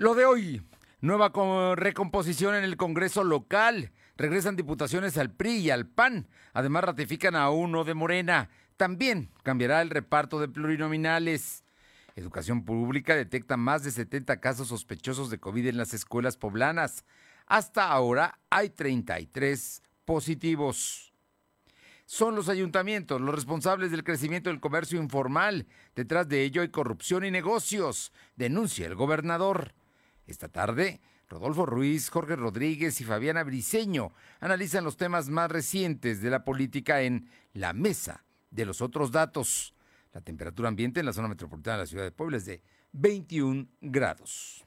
Lo de hoy, nueva recomposición en el Congreso local. Regresan diputaciones al PRI y al PAN. Además ratifican a uno de Morena. También cambiará el reparto de plurinominales. Educación Pública detecta más de 70 casos sospechosos de COVID en las escuelas poblanas. Hasta ahora hay 33 positivos. Son los ayuntamientos los responsables del crecimiento del comercio informal. Detrás de ello hay corrupción y negocios, denuncia el gobernador. Esta tarde, Rodolfo Ruiz, Jorge Rodríguez y Fabiana Briceño analizan los temas más recientes de la política en La Mesa de los Otros Datos. La temperatura ambiente en la zona metropolitana de la ciudad de Puebla es de 21 grados.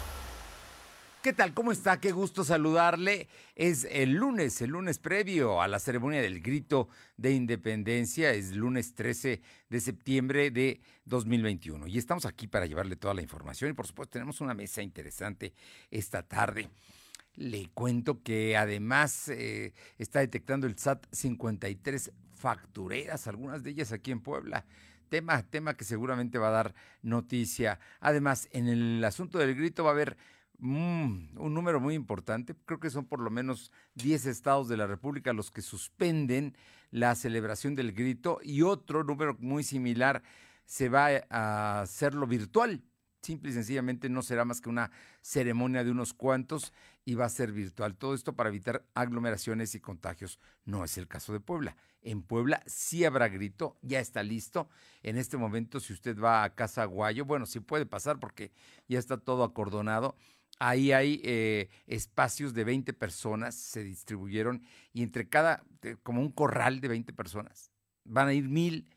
¿Qué tal? ¿Cómo está? Qué gusto saludarle. Es el lunes, el lunes previo a la ceremonia del grito de independencia. Es lunes 13 de septiembre de 2021. Y estamos aquí para llevarle toda la información. Y por supuesto tenemos una mesa interesante esta tarde. Le cuento que además eh, está detectando el SAT 53 factureras, algunas de ellas aquí en Puebla tema, tema que seguramente va a dar noticia. Además, en el asunto del grito va a haber Mm, un número muy importante, creo que son por lo menos 10 estados de la República los que suspenden la celebración del grito y otro número muy similar se va a hacerlo virtual. Simple y sencillamente no será más que una ceremonia de unos cuantos y va a ser virtual. Todo esto para evitar aglomeraciones y contagios. No es el caso de Puebla. En Puebla sí habrá grito, ya está listo. En este momento, si usted va a Casa Guayo, bueno, sí puede pasar porque ya está todo acordonado Ahí hay eh, espacios de 20 personas, se distribuyeron y entre cada, como un corral de 20 personas, van a ir mil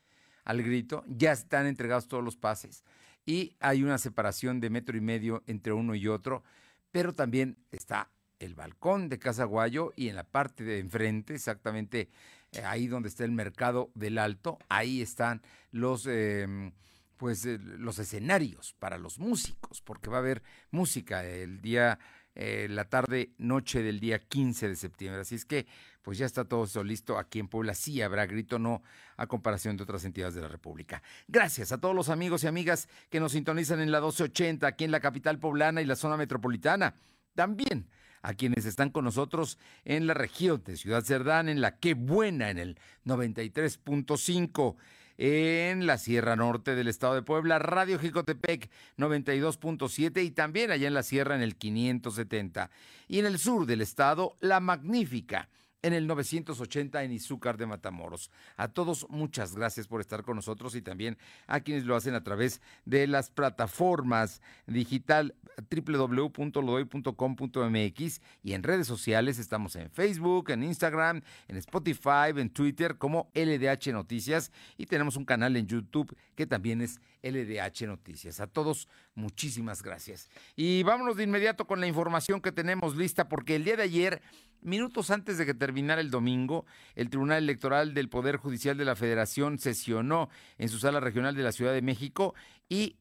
al grito, ya están entregados todos los pases y hay una separación de metro y medio entre uno y otro, pero también está el balcón de Casa Guayo y en la parte de enfrente, exactamente eh, ahí donde está el mercado del Alto, ahí están los... Em, pues eh, los escenarios para los músicos, porque va a haber música el día, eh, la tarde, noche del día 15 de septiembre. Así es que, pues ya está todo eso listo. Aquí en Puebla sí habrá grito, no a comparación de otras entidades de la República. Gracias a todos los amigos y amigas que nos sintonizan en la 1280, aquí en la capital poblana y la zona metropolitana. También a quienes están con nosotros en la región de Ciudad Cerdán, en la Qué Buena, en el 93.5 en la Sierra Norte del Estado de Puebla, Radio Jicotepec 92.7 y también allá en la Sierra en el 570. Y en el sur del estado, La Magnífica en el 980 en Izúcar de Matamoros. A todos muchas gracias por estar con nosotros y también a quienes lo hacen a través de las plataformas digital www.lodoy.com.mx y en redes sociales estamos en Facebook, en Instagram, en Spotify, en Twitter como LDH Noticias y tenemos un canal en YouTube que también es LDH Noticias. A todos muchísimas gracias. Y vámonos de inmediato con la información que tenemos lista porque el día de ayer Minutos antes de que terminara el domingo, el Tribunal Electoral del Poder Judicial de la Federación sesionó en su sala regional de la Ciudad de México y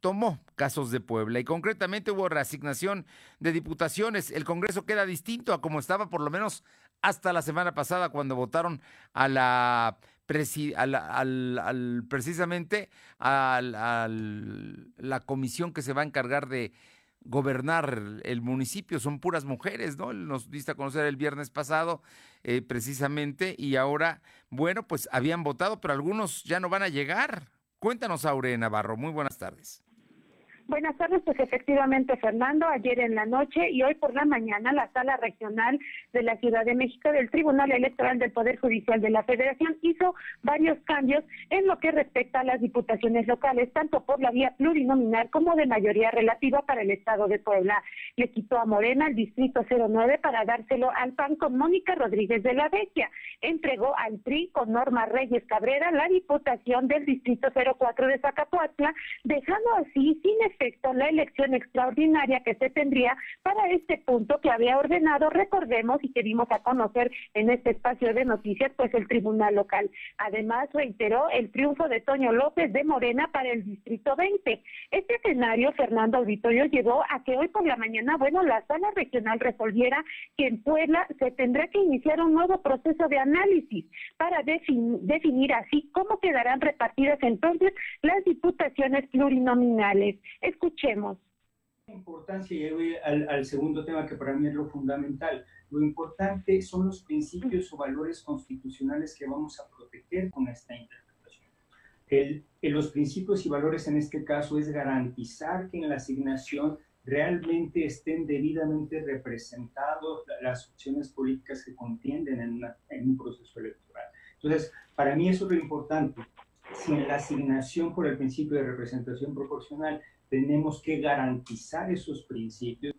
tomó casos de Puebla y concretamente hubo reasignación de diputaciones. El Congreso queda distinto a como estaba por lo menos hasta la semana pasada cuando votaron a la, al, precisamente a la comisión que se va a encargar de gobernar el municipio, son puras mujeres, ¿no? Nos diste a conocer el viernes pasado, eh, precisamente, y ahora, bueno, pues habían votado, pero algunos ya no van a llegar. Cuéntanos, Aure Navarro, muy buenas tardes. Buenas tardes, pues efectivamente, Fernando, ayer en la noche y hoy por la mañana la Sala Regional de la Ciudad de México del Tribunal Electoral del Poder Judicial de la Federación hizo varios cambios en lo que respecta a las diputaciones locales, tanto por la vía plurinominal como de mayoría relativa para el Estado de Puebla. Le quitó a Morena el Distrito 09 para dárselo al PAN con Mónica Rodríguez de la Vecchia. Entregó al PRI con Norma Reyes Cabrera la diputación del Distrito 04 de Zacapuatla, dejando así sin efecto la elección extraordinaria que se tendría para este punto que había ordenado, recordemos y que dimos a conocer en este espacio de noticias, pues el Tribunal Local. Además, reiteró el triunfo de Toño López de Morena para el Distrito 20. Este escenario, Fernando Auditorio, llevó a que hoy por la mañana, bueno, la sala regional resolviera que en Puebla se tendrá que iniciar un nuevo proceso de análisis para definir así cómo quedarán repartidas entonces las diputaciones plurinominales. Escuchemos. Importancia, y al, al segundo tema que para mí es lo fundamental. Lo importante son los principios o valores constitucionales que vamos a proteger con esta interpretación. El, los principios y valores en este caso es garantizar que en la asignación realmente estén debidamente representados las opciones políticas que contienden en, en un proceso electoral. Entonces, para mí eso es lo importante. Si en la asignación por el principio de representación proporcional tenemos que garantizar esos principios,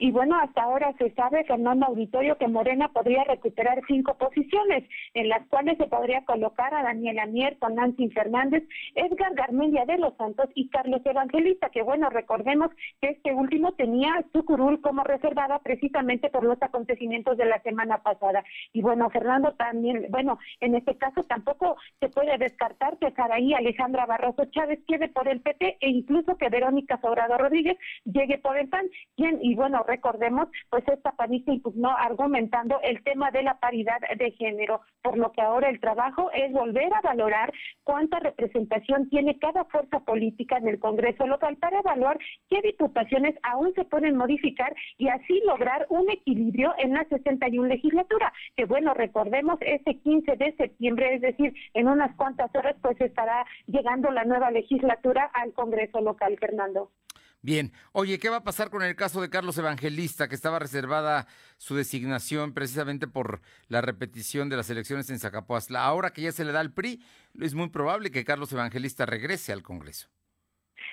y bueno, hasta ahora se sabe, Fernando Auditorio, que Morena podría recuperar cinco posiciones, en las cuales se podría colocar a Daniela Mierto, Nancy Fernández, Edgar Garmendia de los Santos y Carlos Evangelista, que bueno, recordemos que este último tenía su curul como reservada precisamente por los acontecimientos de la semana pasada. Y bueno, Fernando también, bueno, en este caso tampoco se puede descartar que Saraí Alejandra Barroso Chávez quede por el PT e incluso que Verónica Sobrado Rodríguez llegue por el PAN. Quien, y bueno, recordemos, pues esta panista impugnó argumentando el tema de la paridad de género, por lo que ahora el trabajo es volver a valorar cuánta representación tiene cada fuerza política en el Congreso local para evaluar qué diputaciones aún se pueden modificar y así lograr un equilibrio en la 61 legislatura, que bueno, recordemos, este 15 de septiembre, es decir, en unas cuantas horas, pues estará llegando la nueva legislatura al Congreso local, Fernando. Bien, oye, ¿qué va a pasar con el caso de Carlos Evangelista, que estaba reservada su designación precisamente por la repetición de las elecciones en Zacapoazla? Ahora que ya se le da al PRI, es muy probable que Carlos Evangelista regrese al Congreso.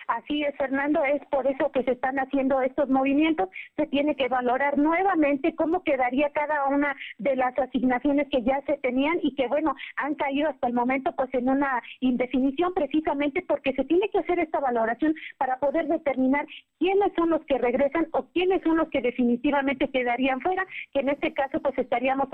Así es, Fernando, es por eso que se están haciendo estos movimientos. Se tiene que valorar nuevamente cómo quedaría cada una de las asignaciones que ya se tenían y que, bueno, han caído hasta el momento pues en una indefinición precisamente porque se tiene que hacer esta valoración para poder determinar quiénes son los que regresan o quiénes son los que definitivamente quedarían fuera, que en este caso pues estaríamos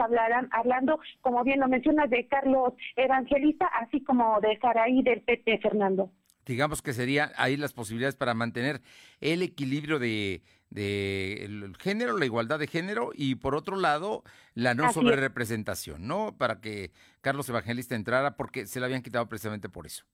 hablando, como bien lo mencionas, de Carlos Evangelista, así como de Saraí del PT, Fernando digamos que serían ahí las posibilidades para mantener el equilibrio de, el género, la igualdad de género y por otro lado la no sobrerepresentación, ¿no? Para que Carlos Evangelista entrara porque se le habían quitado precisamente por eso.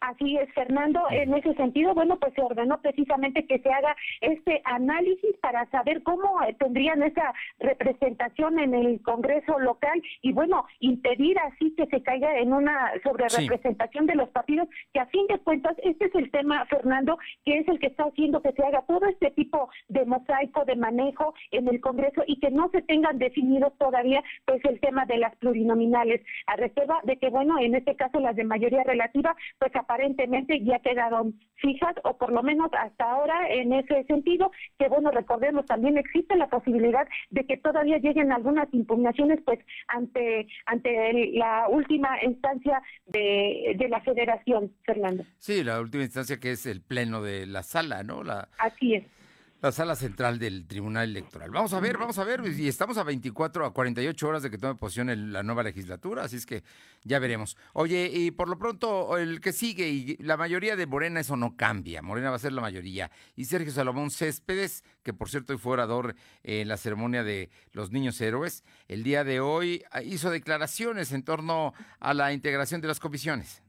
Así es, Fernando. En ese sentido, bueno, pues se ordenó precisamente que se haga este análisis para saber cómo eh, tendrían esa representación en el Congreso local y, bueno, impedir así que se caiga en una sobrerepresentación de los partidos, que a fin de cuentas, este es el tema, Fernando, que es el que está haciendo que se haga todo este tipo de mosaico, de manejo en el Congreso y que no se tengan definidos todavía, pues, el tema de las plurinominales, a reserva de que, bueno, en este caso las de mayoría relativa, pues, aparentemente ya quedaron fijas o por lo menos hasta ahora en ese sentido, que bueno, recordemos también existe la posibilidad de que todavía lleguen algunas impugnaciones pues ante ante la última instancia de, de la federación, Fernando. Sí, la última instancia que es el pleno de la sala, ¿no? La... Así es la sala central del Tribunal Electoral. Vamos a ver, vamos a ver, y estamos a 24, a 48 horas de que tome posición la nueva legislatura, así es que ya veremos. Oye, y por lo pronto, el que sigue, y la mayoría de Morena, eso no cambia, Morena va a ser la mayoría. Y Sergio Salomón Céspedes, que por cierto hoy fue orador en la ceremonia de los niños héroes, el día de hoy ah, hizo declaraciones en torno a la integración de las comisiones.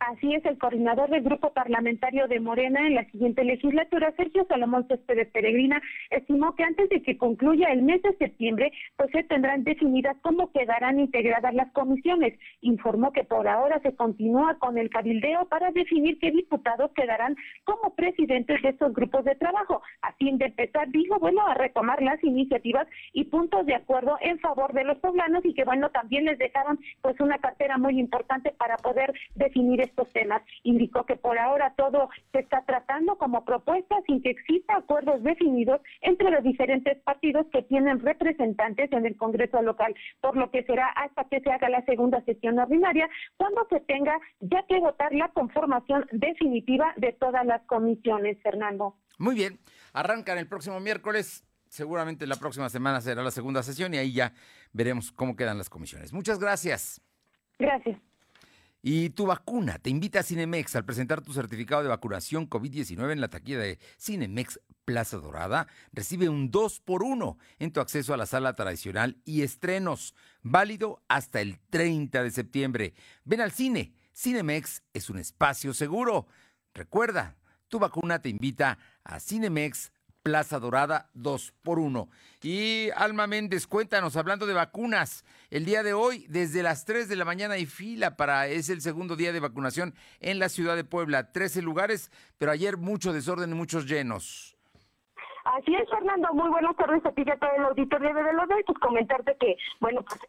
Así es, el coordinador del grupo parlamentario de Morena en la siguiente legislatura, Sergio Salomón Céspedes Peregrina, estimó que antes de que concluya el mes de septiembre, pues se tendrán definidas cómo quedarán integradas las comisiones. Informó que por ahora se continúa con el cabildeo para definir qué diputados quedarán como presidentes de estos grupos de trabajo, a fin de empezar, dijo, bueno, a retomar las iniciativas y puntos de acuerdo en favor de los poblanos y que, bueno, también les dejaron pues una cartera muy importante para poder definir estos temas. Indicó que por ahora todo se está tratando como propuesta sin que exista acuerdos definidos entre los diferentes partidos que tienen representantes en el Congreso local, por lo que será hasta que se haga la segunda sesión ordinaria cuando se tenga ya que votar la conformación definitiva de todas las comisiones, Fernando. Muy bien, arrancan el próximo miércoles. Seguramente la próxima semana será la segunda sesión y ahí ya veremos cómo quedan las comisiones. Muchas gracias. Gracias. Y tu vacuna te invita a Cinemex al presentar tu certificado de vacunación COVID-19 en la taquilla de Cinemex Plaza Dorada. Recibe un 2 por 1 en tu acceso a la sala tradicional y estrenos, válido hasta el 30 de septiembre. Ven al cine. Cinemex es un espacio seguro. Recuerda, tu vacuna te invita a Cinemex Plaza Dorada 2 por 1 Y Alma Méndez, cuéntanos, hablando de vacunas, el día de hoy, desde las 3 de la mañana hay fila para, es el segundo día de vacunación en la ciudad de Puebla, 13 lugares, pero ayer mucho desorden y muchos llenos. Así es, Fernando. Muy buenas tardes a ti y a todo el auditorio de Veloz. Pues comentarte que, bueno, pues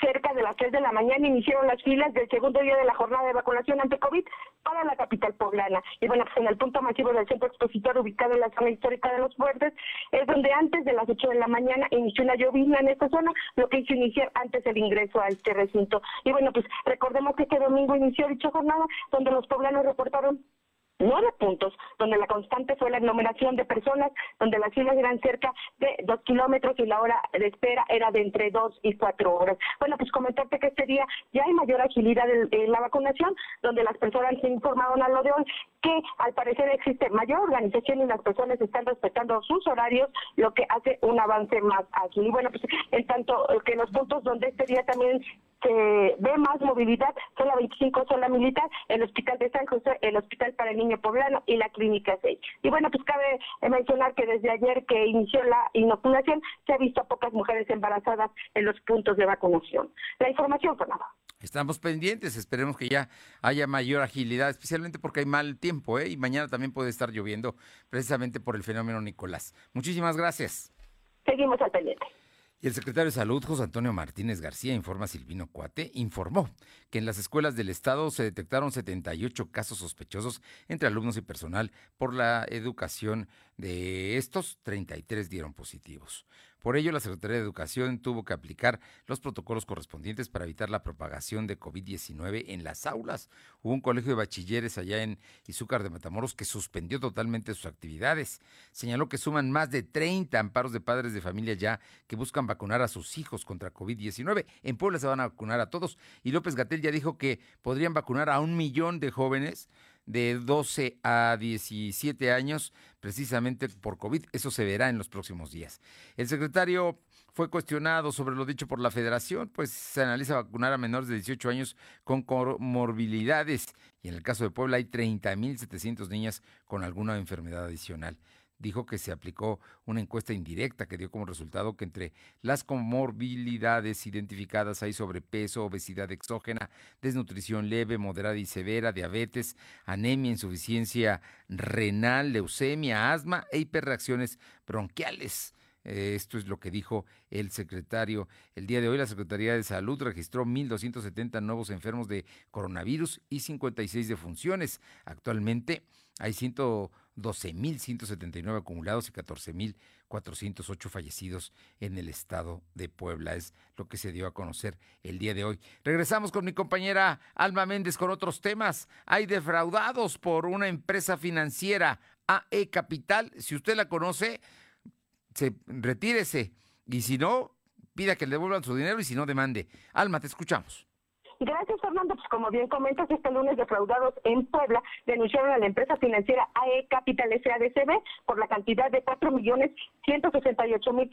cerca de las 3 de la mañana iniciaron las filas del segundo día de la jornada de vacunación ante COVID para la capital poblana. Y bueno, pues en el punto masivo del centro expositor ubicado en la zona histórica de Los Fuertes, es donde antes de las 8 de la mañana inició una llovizna en esta zona, lo que hizo iniciar antes el ingreso a este recinto. Y bueno, pues recordemos que este domingo inició dicha jornada, donde los poblanos reportaron nueve puntos, donde la constante fue la aglomeración de personas, donde las filas eran cerca de dos kilómetros y la hora de espera era de entre dos y cuatro horas. Bueno, pues comentarte que este día ya hay mayor agilidad en, la vacunación, donde las personas se informaron a lo de hoy que al parecer existe mayor organización y las personas están respetando sus horarios, lo que hace un avance más ágil. Y bueno, pues en tanto que los puntos donde este día también se ve más movilidad son la 25 la militar, el hospital de San José, el hospital para el niño poblano y la clínica 6. Y bueno, pues cabe mencionar que desde ayer que inició la inoculación se ha visto a pocas mujeres embarazadas en los puntos de vacunación. La información, nada. Estamos pendientes, esperemos que ya haya mayor agilidad, especialmente porque hay mal tiempo, ¿eh? Y mañana también puede estar lloviendo, precisamente por el fenómeno Nicolás. Muchísimas gracias. Seguimos al pendiente. Y el secretario de Salud, José Antonio Martínez García, informa Silvino Cuate, informó que en las escuelas del Estado se detectaron 78 casos sospechosos entre alumnos y personal. Por la educación de estos, 33 dieron positivos. Por ello, la Secretaría de Educación tuvo que aplicar los protocolos correspondientes para evitar la propagación de COVID-19 en las aulas. Hubo un colegio de bachilleres allá en Izúcar de Matamoros que suspendió totalmente sus actividades. Señaló que suman más de 30 amparos de padres de familia ya que buscan vacunar a sus hijos contra COVID-19. En Puebla se van a vacunar a todos. Y López Gatel ya dijo que podrían vacunar a un millón de jóvenes de 12 a 17 años, precisamente por COVID. Eso se verá en los próximos días. El secretario fue cuestionado sobre lo dicho por la federación, pues se analiza vacunar a menores de 18 años con comorbilidades y en el caso de Puebla hay 30.700 niñas con alguna enfermedad adicional dijo que se aplicó una encuesta indirecta que dio como resultado que entre las comorbilidades identificadas hay sobrepeso, obesidad exógena, desnutrición leve, moderada y severa, diabetes, anemia, insuficiencia renal, leucemia, asma e hiperreacciones bronquiales. Eh, esto es lo que dijo el secretario. El día de hoy la Secretaría de Salud registró 1.270 nuevos enfermos de coronavirus y 56 defunciones. Actualmente hay 112.179 acumulados y 14.408 fallecidos en el estado de Puebla. Es lo que se dio a conocer el día de hoy. Regresamos con mi compañera Alma Méndez con otros temas. Hay defraudados por una empresa financiera, AE Capital. Si usted la conoce, se, retírese. Y si no, pida que le devuelvan su dinero y si no, demande. Alma, te escuchamos. Gracias, Fernando. Pues como bien comentas, este lunes defraudados en Puebla denunciaron a la empresa financiera AE Capital SADCB por la cantidad de cuatro millones ciento mil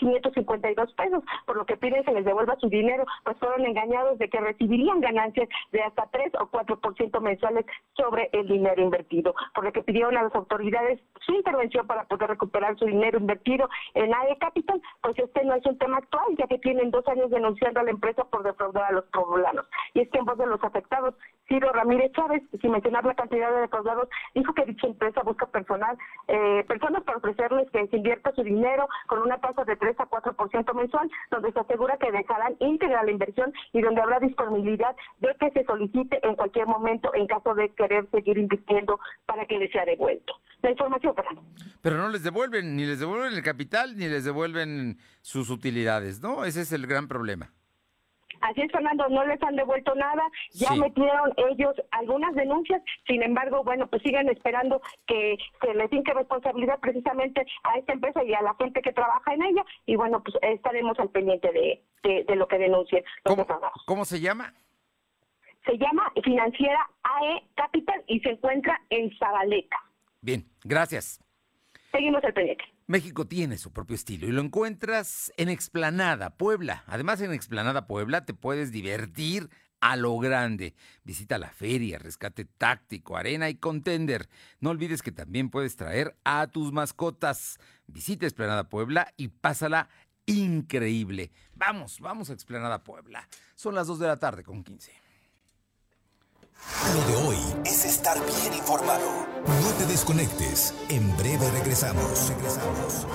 dos pesos, por lo que piden que les devuelva su dinero, pues fueron engañados de que recibirían ganancias de hasta 3 o 4% mensuales sobre el dinero invertido, por lo que pidieron a las autoridades su intervención para poder recuperar su dinero invertido en AE Capital, pues este no es un tema actual, ya que tienen dos años denunciando a la empresa por defraudar a los poblanos. Y es que en voz de los afectados. Ciro Ramírez Chávez, sin mencionar la cantidad de defraudados, dijo que dicha empresa busca personal, eh, personas para ofrecerles que se invierta su dinero con una tasa de 3 a 4% mensual, donde se asegura que dejarán íntegra la inversión y donde habrá disponibilidad de que se solicite en cualquier momento en caso de querer seguir invirtiendo para que les sea devuelto. La información, Fernando. Pero no les devuelven, ni les devuelven el capital, ni les devuelven sus utilidades, ¿no? Ese es el gran problema. Así es, Fernando, no les han devuelto nada, ya metieron ellos algunas denuncias, sin embargo, bueno, pues siguen esperando que se les inque responsabilidad precisamente a esta empresa y a la gente que trabaja en ella, y bueno, pues estaremos al pendiente de, de, lo que denuncien los ¿Cómo, ¿Cómo se llama? Se llama Financiera AE Capital y se encuentra en Zabaleta. Bien, gracias. Seguimos al pendiente. México tiene su propio estilo y lo encuentras en Explanada, Puebla. Además, en Explanada, Puebla, te puedes divertir a lo grande. Visita la feria, rescate táctico, arena y contender. No olvides que también puedes traer a tus mascotas. Visita Explanada Puebla y pásala increíble. Vamos, vamos a Explanada Puebla. Son las 2 de la tarde con 15. Lo de hoy es estar bien informado. No te desconectes. En breve regresamos. Regresamos.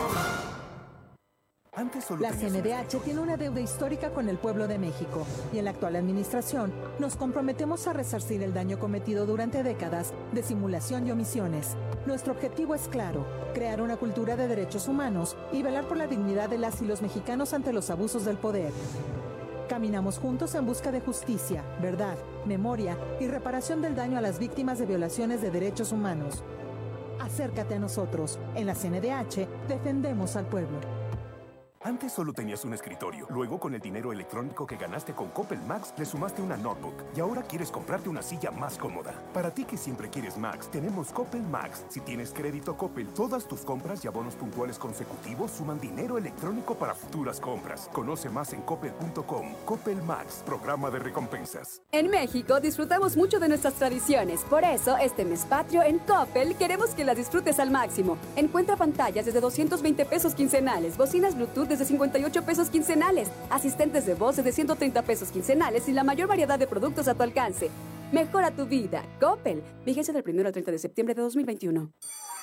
La CNDH tiene una deuda histórica con el pueblo de México y en la actual administración nos comprometemos a resarcir el daño cometido durante décadas de simulación y omisiones. Nuestro objetivo es claro, crear una cultura de derechos humanos y velar por la dignidad de las y los mexicanos ante los abusos del poder. Caminamos juntos en busca de justicia, verdad, memoria y reparación del daño a las víctimas de violaciones de derechos humanos. Acércate a nosotros. En la CNDH defendemos al pueblo. Antes solo tenías un escritorio. Luego, con el dinero electrónico que ganaste con Coppel Max, le sumaste una notebook. Y ahora quieres comprarte una silla más cómoda. Para ti que siempre quieres Max, tenemos Coppel Max. Si tienes crédito Coppel, todas tus compras y abonos puntuales consecutivos suman dinero electrónico para futuras compras. Conoce más en coppel.com. Coppel Max, programa de recompensas. En México disfrutamos mucho de nuestras tradiciones. Por eso, este mes patrio en Coppel queremos que las disfrutes al máximo. Encuentra pantallas desde 220 pesos quincenales, bocinas Bluetooth 58 pesos quincenales, asistentes de voz de 130 pesos quincenales y la mayor variedad de productos a tu alcance. Mejora tu vida. Coppel. Vigencia del 1 al 30 de septiembre de 2021.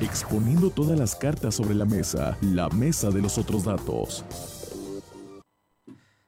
exponiendo todas las cartas sobre la mesa, la mesa de los otros datos.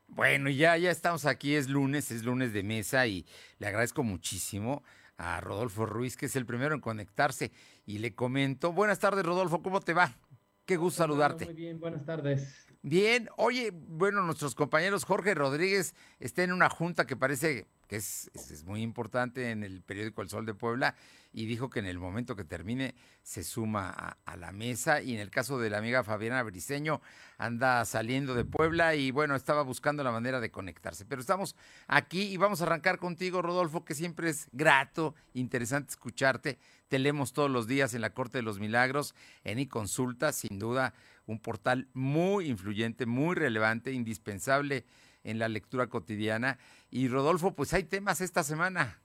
Bueno, ya, ya estamos aquí, es lunes, es lunes de mesa y le agradezco muchísimo a Rodolfo Ruiz, que es el primero en conectarse y le comento. Buenas tardes, Rodolfo, ¿cómo te va? Qué gusto saludarte. Muy bien, buenas tardes. Bien, oye, bueno, nuestros compañeros Jorge Rodríguez está en una junta que parece que es, es, muy importante en el periódico El Sol de Puebla y dijo que en el momento que termine se suma a, la mesa y en el caso de la amiga Fabiana Briceño anda saliendo de Puebla y bueno, estaba buscando la manera de conectarse. Pero estamos aquí y vamos a arrancar contigo, Rodolfo, que siempre es grato, interesante escucharte. Te leemos todos los días en la Corte de los Milagros, en iConsulta, sin duda un portal muy influyente, muy relevante, indispensable en la lectura cotidiana. Y Rodolfo, pues hay temas esta semana.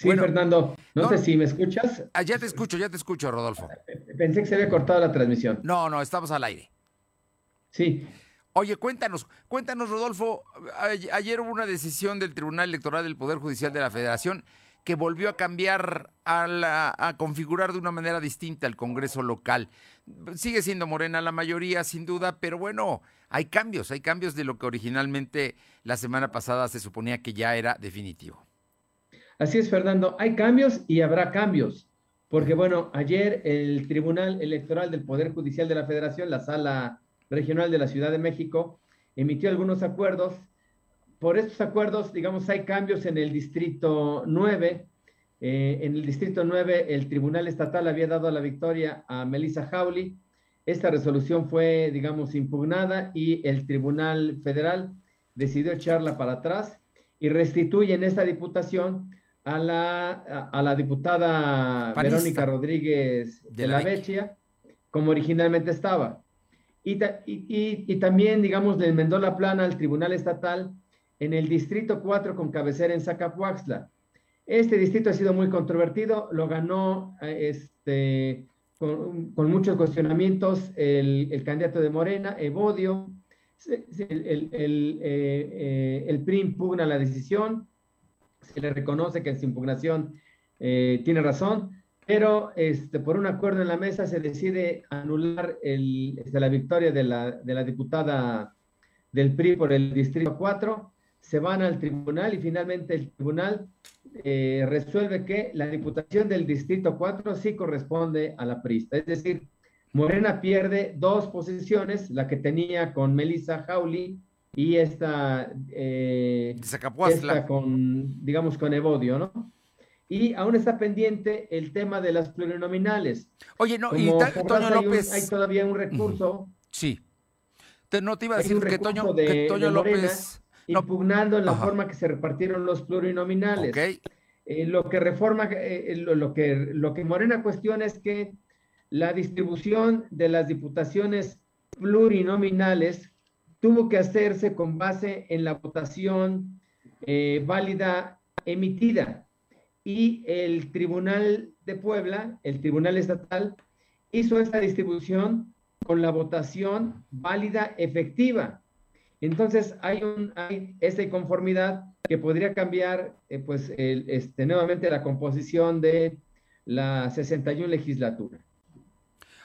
Sí, Fernando, no, sé si me escuchas. Ah, ya te escucho, ya te escucho, Rodolfo. Pensé que se había cortado la transmisión. No, no, estamos al aire. Sí. Oye, cuéntanos, cuéntanos, Rodolfo. Ayer hubo una decisión del Tribunal Electoral del Poder Judicial de la Federación que volvió a cambiar, a, a configurar de una manera distinta el Congreso local. Sigue siendo Morena la mayoría, sin duda, pero bueno, hay cambios, hay cambios de lo que originalmente la semana pasada se suponía que ya era definitivo. Así es, Fernando, hay cambios y habrá cambios, porque bueno, ayer el Tribunal Electoral del Poder Judicial de la Federación, la Sala Regional de la Ciudad de México, emitió algunos acuerdos. Por estos acuerdos, digamos, hay cambios en el Distrito 9. Eh, en el Distrito 9, el Tribunal Estatal había dado la victoria a Melissa Hawley. Esta resolución fue, digamos, impugnada y el Tribunal Federal decidió echarla para atrás y restituye en esta diputación a la, a, la diputada Verónica Rodríguez de, la, Vecchia, como originalmente estaba. Y, y, también, digamos, le enmendó la plana al Tribunal Estatal en el Distrito 4 con cabecera en Zacapuaxtla. Este distrito ha sido muy controvertido, lo ganó este, con, muchos cuestionamientos el, el, candidato de Morena, Evodio. El, el, el, eh, eh, el PRI impugna la decisión, se le reconoce que en su impugnación eh, tiene razón, pero este, por un acuerdo en la mesa se decide anular el, este, la victoria de la, de la diputada del PRI por el Distrito 4, se van al tribunal y finalmente el tribunal eh, resuelve que la diputación del Distrito 4 sí corresponde a la PRI. Es decir, Morena pierde dos posiciones, la que tenía con Melissa Hawley y esta, eh, esta con, digamos, con Evodio, ¿no? Y aún está pendiente el tema de las plurinominales. Oye, no, y Toño López. hay todavía un recurso. Sí. no te iba a decir que Toño, López. Impugnando en la forma que se repartieron los plurinominales. Okay. Eh, lo que reforma, eh, lo, que, lo que Morena cuestiona es que la distribución de las diputaciones plurinominales tuvo que hacerse con base en la votación eh, válida emitida y el Tribunal de Puebla, el Tribunal Estatal, hizo esta distribución con la votación válida efectiva. Entonces hay, un, hay esa inconformidad que podría cambiar eh, pues este, nuevamente la composición de la 61 legislatura.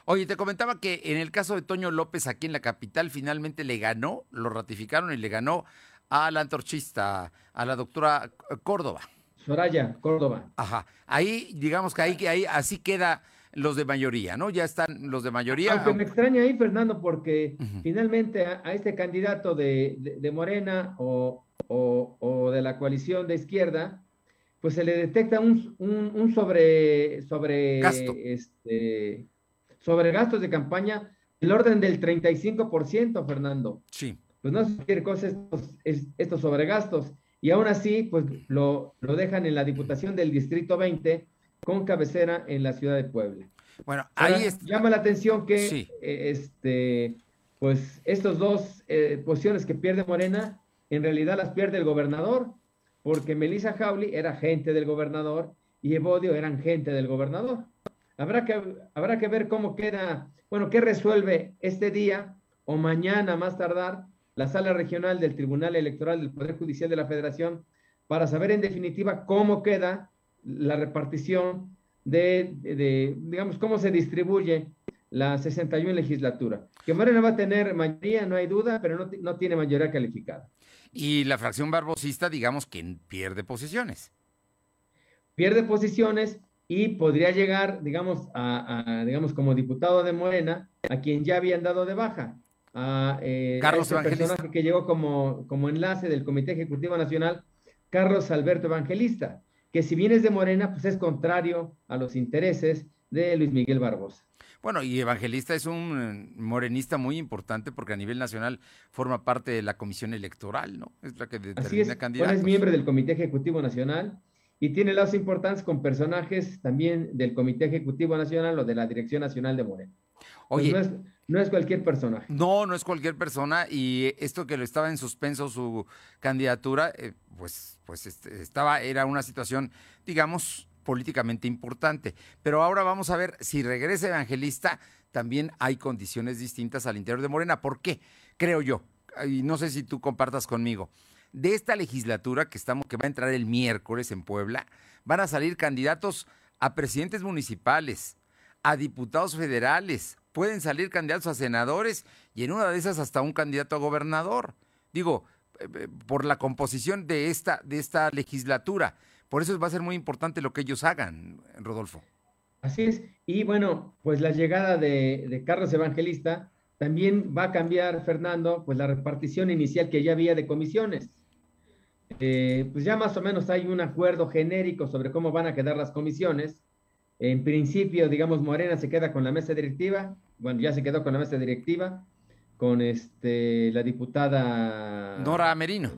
Oye, te comentaba que en el caso de Toño López aquí en la capital finalmente le ganó, lo ratificaron y le ganó a la antorchista, a la doctora Córdoba. Soraya Córdoba. Ajá. Ahí, digamos que ahí, ahí así queda los de mayoría, ¿no? Ya están los de mayoría. Aunque me extraña ahí, Fernando, porque finalmente a, este candidato de, Morena o, de la coalición de izquierda, pues se le detecta un, un, sobre, sobre, este, sobre gastos de campaña el orden del 35%, Fernando. Sí. Pues no es cualquier cosa estos, estos sobregastos y aún así, pues lo, lo dejan en la Diputación del Distrito 20 con cabecera en la ciudad de Puebla. Bueno, ahí llama la atención que eh, este, pues estos dos eh, posiciones que pierde Morena, en realidad las pierde el gobernador, porque Melissa Hawley era gente del gobernador y Evodio eran gente del gobernador. Habrá que, habrá que ver cómo queda, bueno, qué resuelve este día o mañana más tardar la sala regional del Tribunal Electoral del Poder Judicial de la Federación para saber en definitiva cómo queda la repartición de, digamos, cómo se distribuye la 61 legislatura. Que Morena va a tener mayoría, no hay duda, pero no, no tiene mayoría calificada. Y la fracción barbosista, digamos que pierde posiciones. Pierde posiciones y podría llegar, digamos, a, a, digamos, como diputado de Morena, a quien ya habían dado de baja a, eh, Carlos este personaje que llegó como, como enlace del Comité Ejecutivo Nacional, Carlos Alberto Evangelista, que si bien es de Morena, pues es contrario a los intereses de Luis Miguel Barbosa. Bueno, y Evangelista es un morenista muy importante porque a nivel nacional forma parte de la comisión electoral, ¿no? Es la que determina candidatos. es miembro del Comité Ejecutivo Nacional y tiene lazos importantes con personajes también del Comité Ejecutivo Nacional o de la Dirección Nacional de Morena. Oye, pues no es cualquier persona. No, no es cualquier persona y esto que lo estaba en suspenso su candidatura, eh, pues, pues este, estaba, era una situación, digamos, políticamente importante. Pero ahora vamos a ver si regresa Evangelista, también hay condiciones distintas al interior de Morena. ¿Por qué? Creo yo, y no sé si tú compartas conmigo. De esta legislatura que, estamos, que va a entrar el miércoles en Puebla, van a salir candidatos a presidentes municipales, a diputados federales, pueden salir candidatos a senadores y en una de esas hasta un candidato a gobernador. Digo, eh, eh, por la composición de esta, de esta legislatura. Por eso va a ser muy importante lo que ellos hagan, Rodolfo. Así es. Y bueno, pues la llegada de, Carlos Evangelista también va a cambiar, Fernando, pues la repartición inicial que ya había de comisiones. Eh, pues ya más o menos hay un acuerdo genérico sobre cómo van a quedar las comisiones. En principio, digamos, Morena se queda con la mesa directiva, bueno, ya se quedó con la mesa directiva, con este, la diputada... Nora Merino.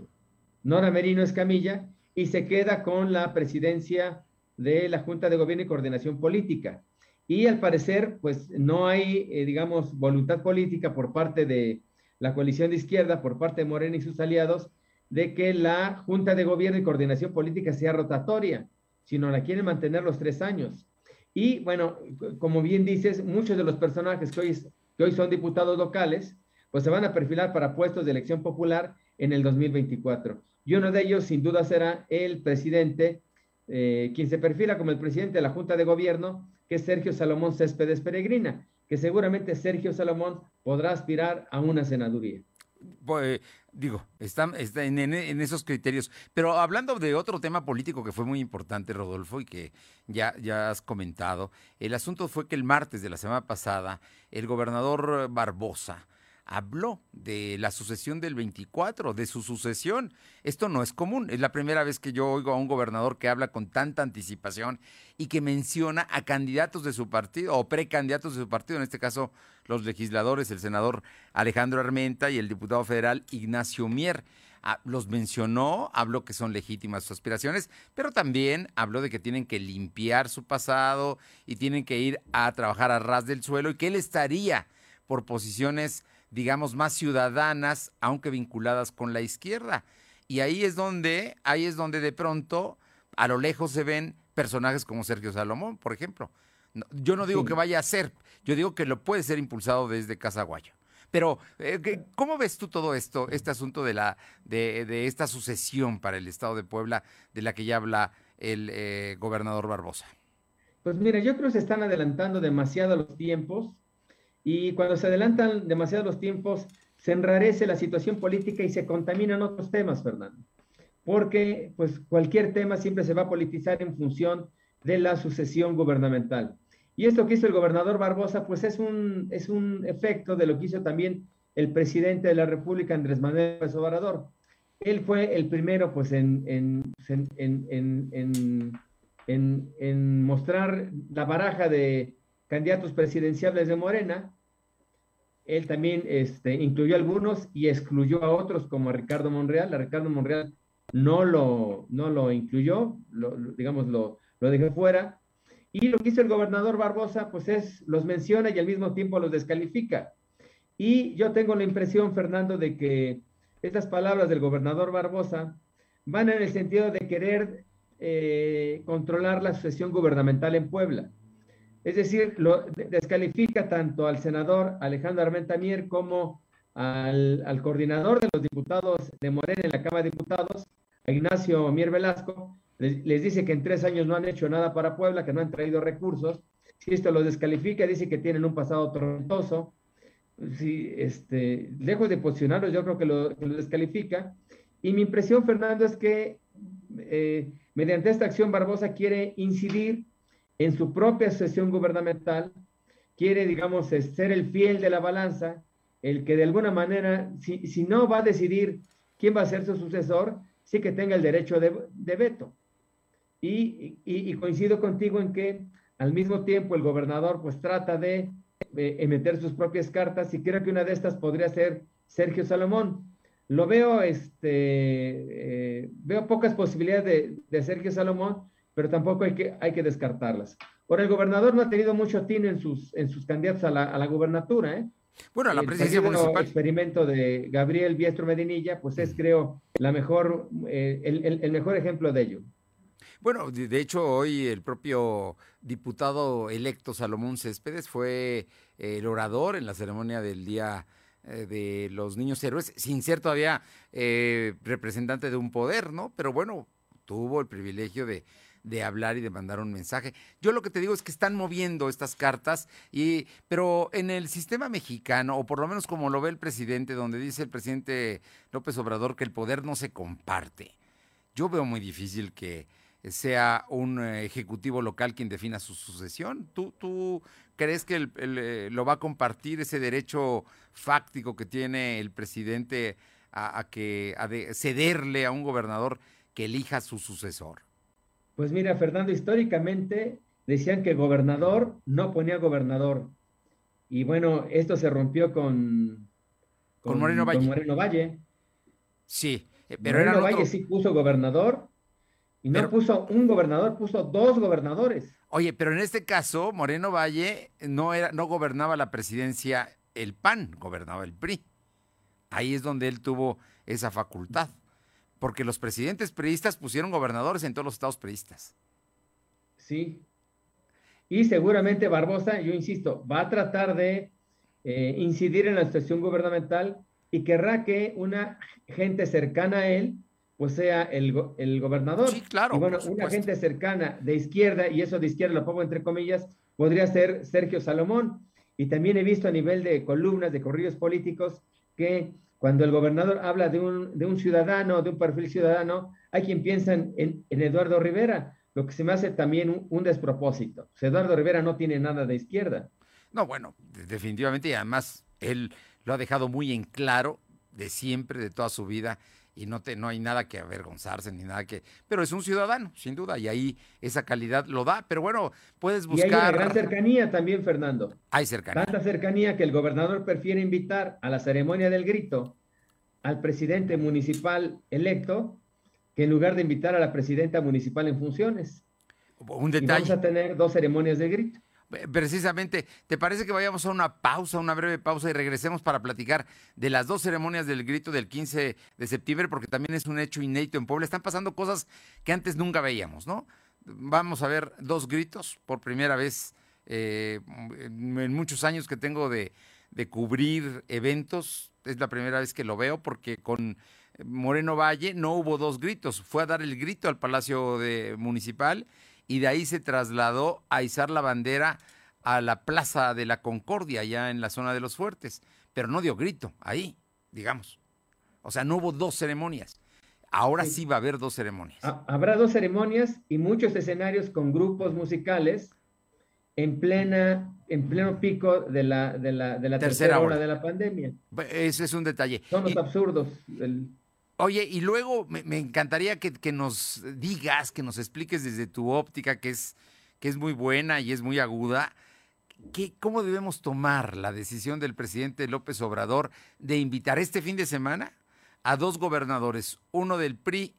Nora Merino Escamilla, y se queda con la presidencia de la Junta de Gobierno y Coordinación Política. Y al parecer, pues no hay, eh, digamos, voluntad política por parte de la coalición de izquierda, por parte de Morena y sus aliados, de que la Junta de Gobierno y Coordinación Política sea rotatoria, sino la quieren mantener los tres años. Y bueno, como bien dices, muchos de los personajes que hoy, que hoy son diputados locales, pues se van a perfilar para puestos de elección popular en el 2024. Y uno de ellos, sin duda, será el presidente eh, quien se perfila como el presidente de la Junta de Gobierno, que es Sergio Salomón Céspedes Peregrina, que seguramente Sergio Salomón podrá aspirar a una senaduría. Pues, digo, está, está en, esos criterios. Pero hablando de otro tema político que fue muy importante, Rodolfo, y que ya, ya has comentado, el asunto fue que el martes de la semana pasada, el gobernador Barbosa, habló de la sucesión del 24, de su sucesión. Esto no es común, es la primera vez que yo oigo a un gobernador que habla con tanta anticipación y que menciona a candidatos de su partido o precandidatos de su partido, en este caso los legisladores, el senador Alejandro Armenta y el diputado federal Ignacio Mier. Ah, los mencionó, habló que son legítimas sus aspiraciones, pero también habló de que tienen que limpiar su pasado y tienen que ir a trabajar a ras del suelo y que él estaría por posiciones digamos, más ciudadanas, aunque vinculadas con la izquierda. Y ahí es donde, ahí es donde de pronto a lo lejos se ven personajes como Sergio Salomón, por ejemplo. Yo no digo que vaya a ser, yo digo que lo puede ser impulsado desde Casaguayo. Pero, eh, ¿cómo ves tú todo esto, este asunto de, la, de, esta sucesión para el Estado de Puebla de la que ya habla el eh, gobernador Barbosa? Pues mira, yo creo que se están adelantando demasiado los tiempos y cuando se adelantan demasiado los tiempos, se enrarece la situación política y se contaminan otros temas, Fernando. Porque pues cualquier tema siempre se va a politizar en función de la sucesión gubernamental. Y esto que hizo el gobernador Barbosa, pues es un, es un efecto de lo que hizo también el presidente de la República, Andrés Manuel López Obrador. Él fue el primero, pues, en, en, en, en, mostrar la baraja de candidatos presidenciales de Morena él también este, incluyó algunos y excluyó a otros como a Ricardo Monreal. A Ricardo Monreal no lo, no lo incluyó, digamos, lo, lo dejó fuera. Y lo que hizo el gobernador Barbosa, pues es, los menciona y al mismo tiempo los descalifica. Y yo tengo la impresión, Fernando, de que estas palabras del gobernador Barbosa van en el sentido de querer eh, controlar la sucesión gubernamental en Puebla. Es decir, lo descalifica tanto al senador Alejandro Armenta Mier como al, coordinador de los diputados de Morena en la Cámara de Diputados, a Ignacio Mier Velasco, les, dice que en tres años no han hecho nada para Puebla, que no han traído recursos. Si esto lo descalifica, dice que tienen un pasado tormentoso. Si, este, lejos de posicionarlos, yo creo que lo, descalifica. Y mi impresión, Fernando, es que eh, mediante esta acción Barbosa quiere incidir en su propia sesión gubernamental, quiere, digamos, ser el fiel de la balanza, el que de alguna manera, si, no va a decidir quién va a ser su sucesor, sí que tenga el derecho de, veto. Y, coincido contigo en que al mismo tiempo el gobernador pues trata de emitir sus propias cartas y creo que una de estas podría ser Sergio Salomón. Lo veo, este, eh, veo pocas posibilidades de, de Sergio Salomón, pero tampoco hay que, hay que descartarlas. Ahora, el gobernador no ha tenido mucho tino en sus, en sus candidatos a la, a la gubernatura, ¿eh? Bueno, a la presidencia municipal. El experimento de Gabriel Biestro Medinilla, pues es, creo, la mejor, eh, el, el, mejor ejemplo de ello. Bueno, de hecho, hoy el propio diputado electo Salomón Céspedes fue el orador en la ceremonia del Día eh, de los niños héroes, sin ser todavía eh, representante de un poder, ¿no? Pero bueno, tuvo el privilegio de, de hablar y de mandar un mensaje. Yo lo que te digo es que están moviendo estas cartas, y, pero en el sistema mexicano, o por lo menos como lo ve el presidente, donde dice el presidente López Obrador que el poder no se comparte, yo veo muy difícil que sea un eh, ejecutivo local quien defina su sucesión. ¿Tú, tú crees que el, eh, lo va a compartir ese derecho fáctico que tiene el presidente a, que a cederle a un gobernador que elija su sucesor? Pues mira, Fernando, históricamente decían que gobernador no ponía gobernador. Y bueno, esto se rompió con, con, Moreno Valle. Con Moreno Valle. Sí, eh, pero Moreno Valle sí puso gobernador y no puso un gobernador, puso dos gobernadores. Oye, pero en este caso, Moreno Valle no, era, no gobernaba la presidencia el PAN, gobernaba el PRI. Ahí es donde él tuvo esa facultad porque los presidentes priistas pusieron gobernadores en todos los estados priistas. Sí. Y seguramente Barbosa, yo insisto, va a tratar de eh, incidir en la situación gubernamental y querrá que una gente cercana a él, pues sea el, gobernador. Sí, claro. Y bueno, una gente cercana de izquierda, y eso de izquierda lo pongo entre comillas, podría ser Sergio Salomón. Y también he visto a nivel de columnas, de corridos políticos, que cuando el gobernador habla de un, de un ciudadano, de un perfil ciudadano, hay quien piensa en, en, Eduardo Rivera, lo que se me hace también un, despropósito. Eduardo Rivera no tiene nada de izquierda. No, bueno, definitivamente, y además él lo ha dejado muy en claro de siempre, de toda su vida, y no, te, no hay nada que avergonzarse ni nada que... Pero es un ciudadano, sin duda, y ahí esa calidad lo da. Pero bueno, puedes buscar... Y hay una gran cercanía también, Fernando. Hay cercanía. Tanta cercanía que el gobernador prefiere invitar a la ceremonia del grito al presidente municipal electo que en lugar de invitar a la presidenta municipal en funciones. Un detalle. vamos a tener dos ceremonias de grito. Precisamente, ¿te parece que vayamos a una pausa, una breve pausa y regresemos para platicar de las dos ceremonias del grito del 15 de septiembre? Porque también es un hecho inédito en Puebla. Están pasando cosas que antes nunca veíamos, ¿no? Vamos a ver dos gritos por primera vez eh, en muchos años que tengo de, de cubrir eventos. Es la primera vez que lo veo porque con Moreno Valle no hubo dos gritos. Fue a dar el grito al Palacio de, Municipal y de ahí se trasladó a izar la bandera a la Plaza de la Concordia, allá en la zona de los fuertes, pero no dio grito ahí, digamos. O sea, no hubo dos ceremonias. Ahora sí, va a haber dos ceremonias. Habrá dos ceremonias y muchos escenarios con grupos musicales en plena en pleno pico de la, de la, de la tercera, ola de la pandemia. Ese es un detalle. Son los absurdos. Oye, y luego me, encantaría que, nos digas, que nos expliques desde tu óptica, que es, que es muy buena y es muy aguda, que, ¿cómo debemos tomar la decisión del presidente López Obrador de invitar este fin de semana a dos gobernadores, uno del PRI,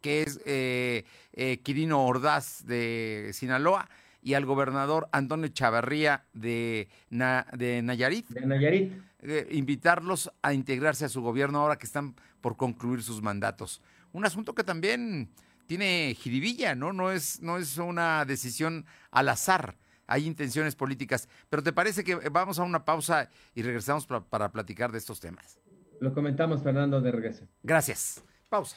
que es eh, eh, Quirino Ordaz de Sinaloa, y al gobernador Antonio Chavarría de, de Nayarit. De Nayarit. Eh, invitarlos a integrarse a su gobierno ahora que están por concluir sus mandatos. Un asunto que también tiene jiribilla, ¿no? No es, no es una decisión al azar. Hay intenciones políticas. Pero ¿te parece que vamos a una pausa y regresamos para, para platicar de estos temas? Lo comentamos, Fernando, de regreso. Gracias. Pausa.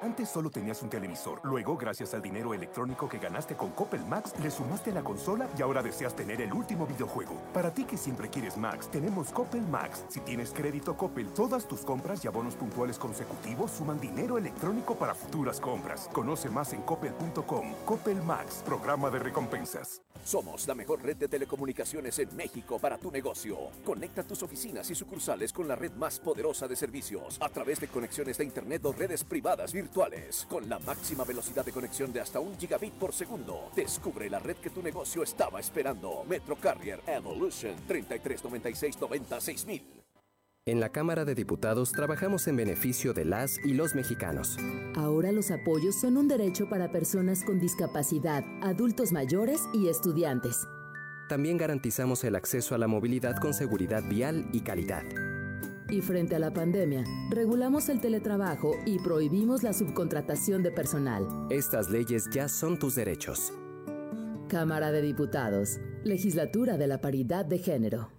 Antes solo tenías un televisor. Luego, gracias al dinero electrónico que ganaste con Coppel Max, le sumaste la consola y ahora deseas tener el último videojuego. Para ti que siempre quieres Max, tenemos Coppel Max. Si tienes crédito Coppel, todas tus compras y abonos puntuales consecutivos suman dinero electrónico para futuras compras. Conoce más en coppel.com. Coppel Max, programa de recompensas. Somos la mejor red de telecomunicaciones en México para tu negocio. Conecta tus oficinas y sucursales con la red más poderosa de servicios a través de conexiones de Internet o redes privadas virtuales con la máxima velocidad de conexión de hasta un gigabit por segundo. Descubre la red que tu negocio estaba esperando. Metro Carrier Evolution 3396 en la Cámara de Diputados trabajamos en beneficio de las y los mexicanos. Ahora los apoyos son un derecho para personas con discapacidad, adultos mayores y estudiantes. También garantizamos el acceso a la movilidad con seguridad vial y calidad. Y frente a la pandemia, regulamos el teletrabajo y prohibimos la subcontratación de personal. Estas leyes ya son tus derechos. Cámara de Diputados, Legislatura de la Paridad de Género.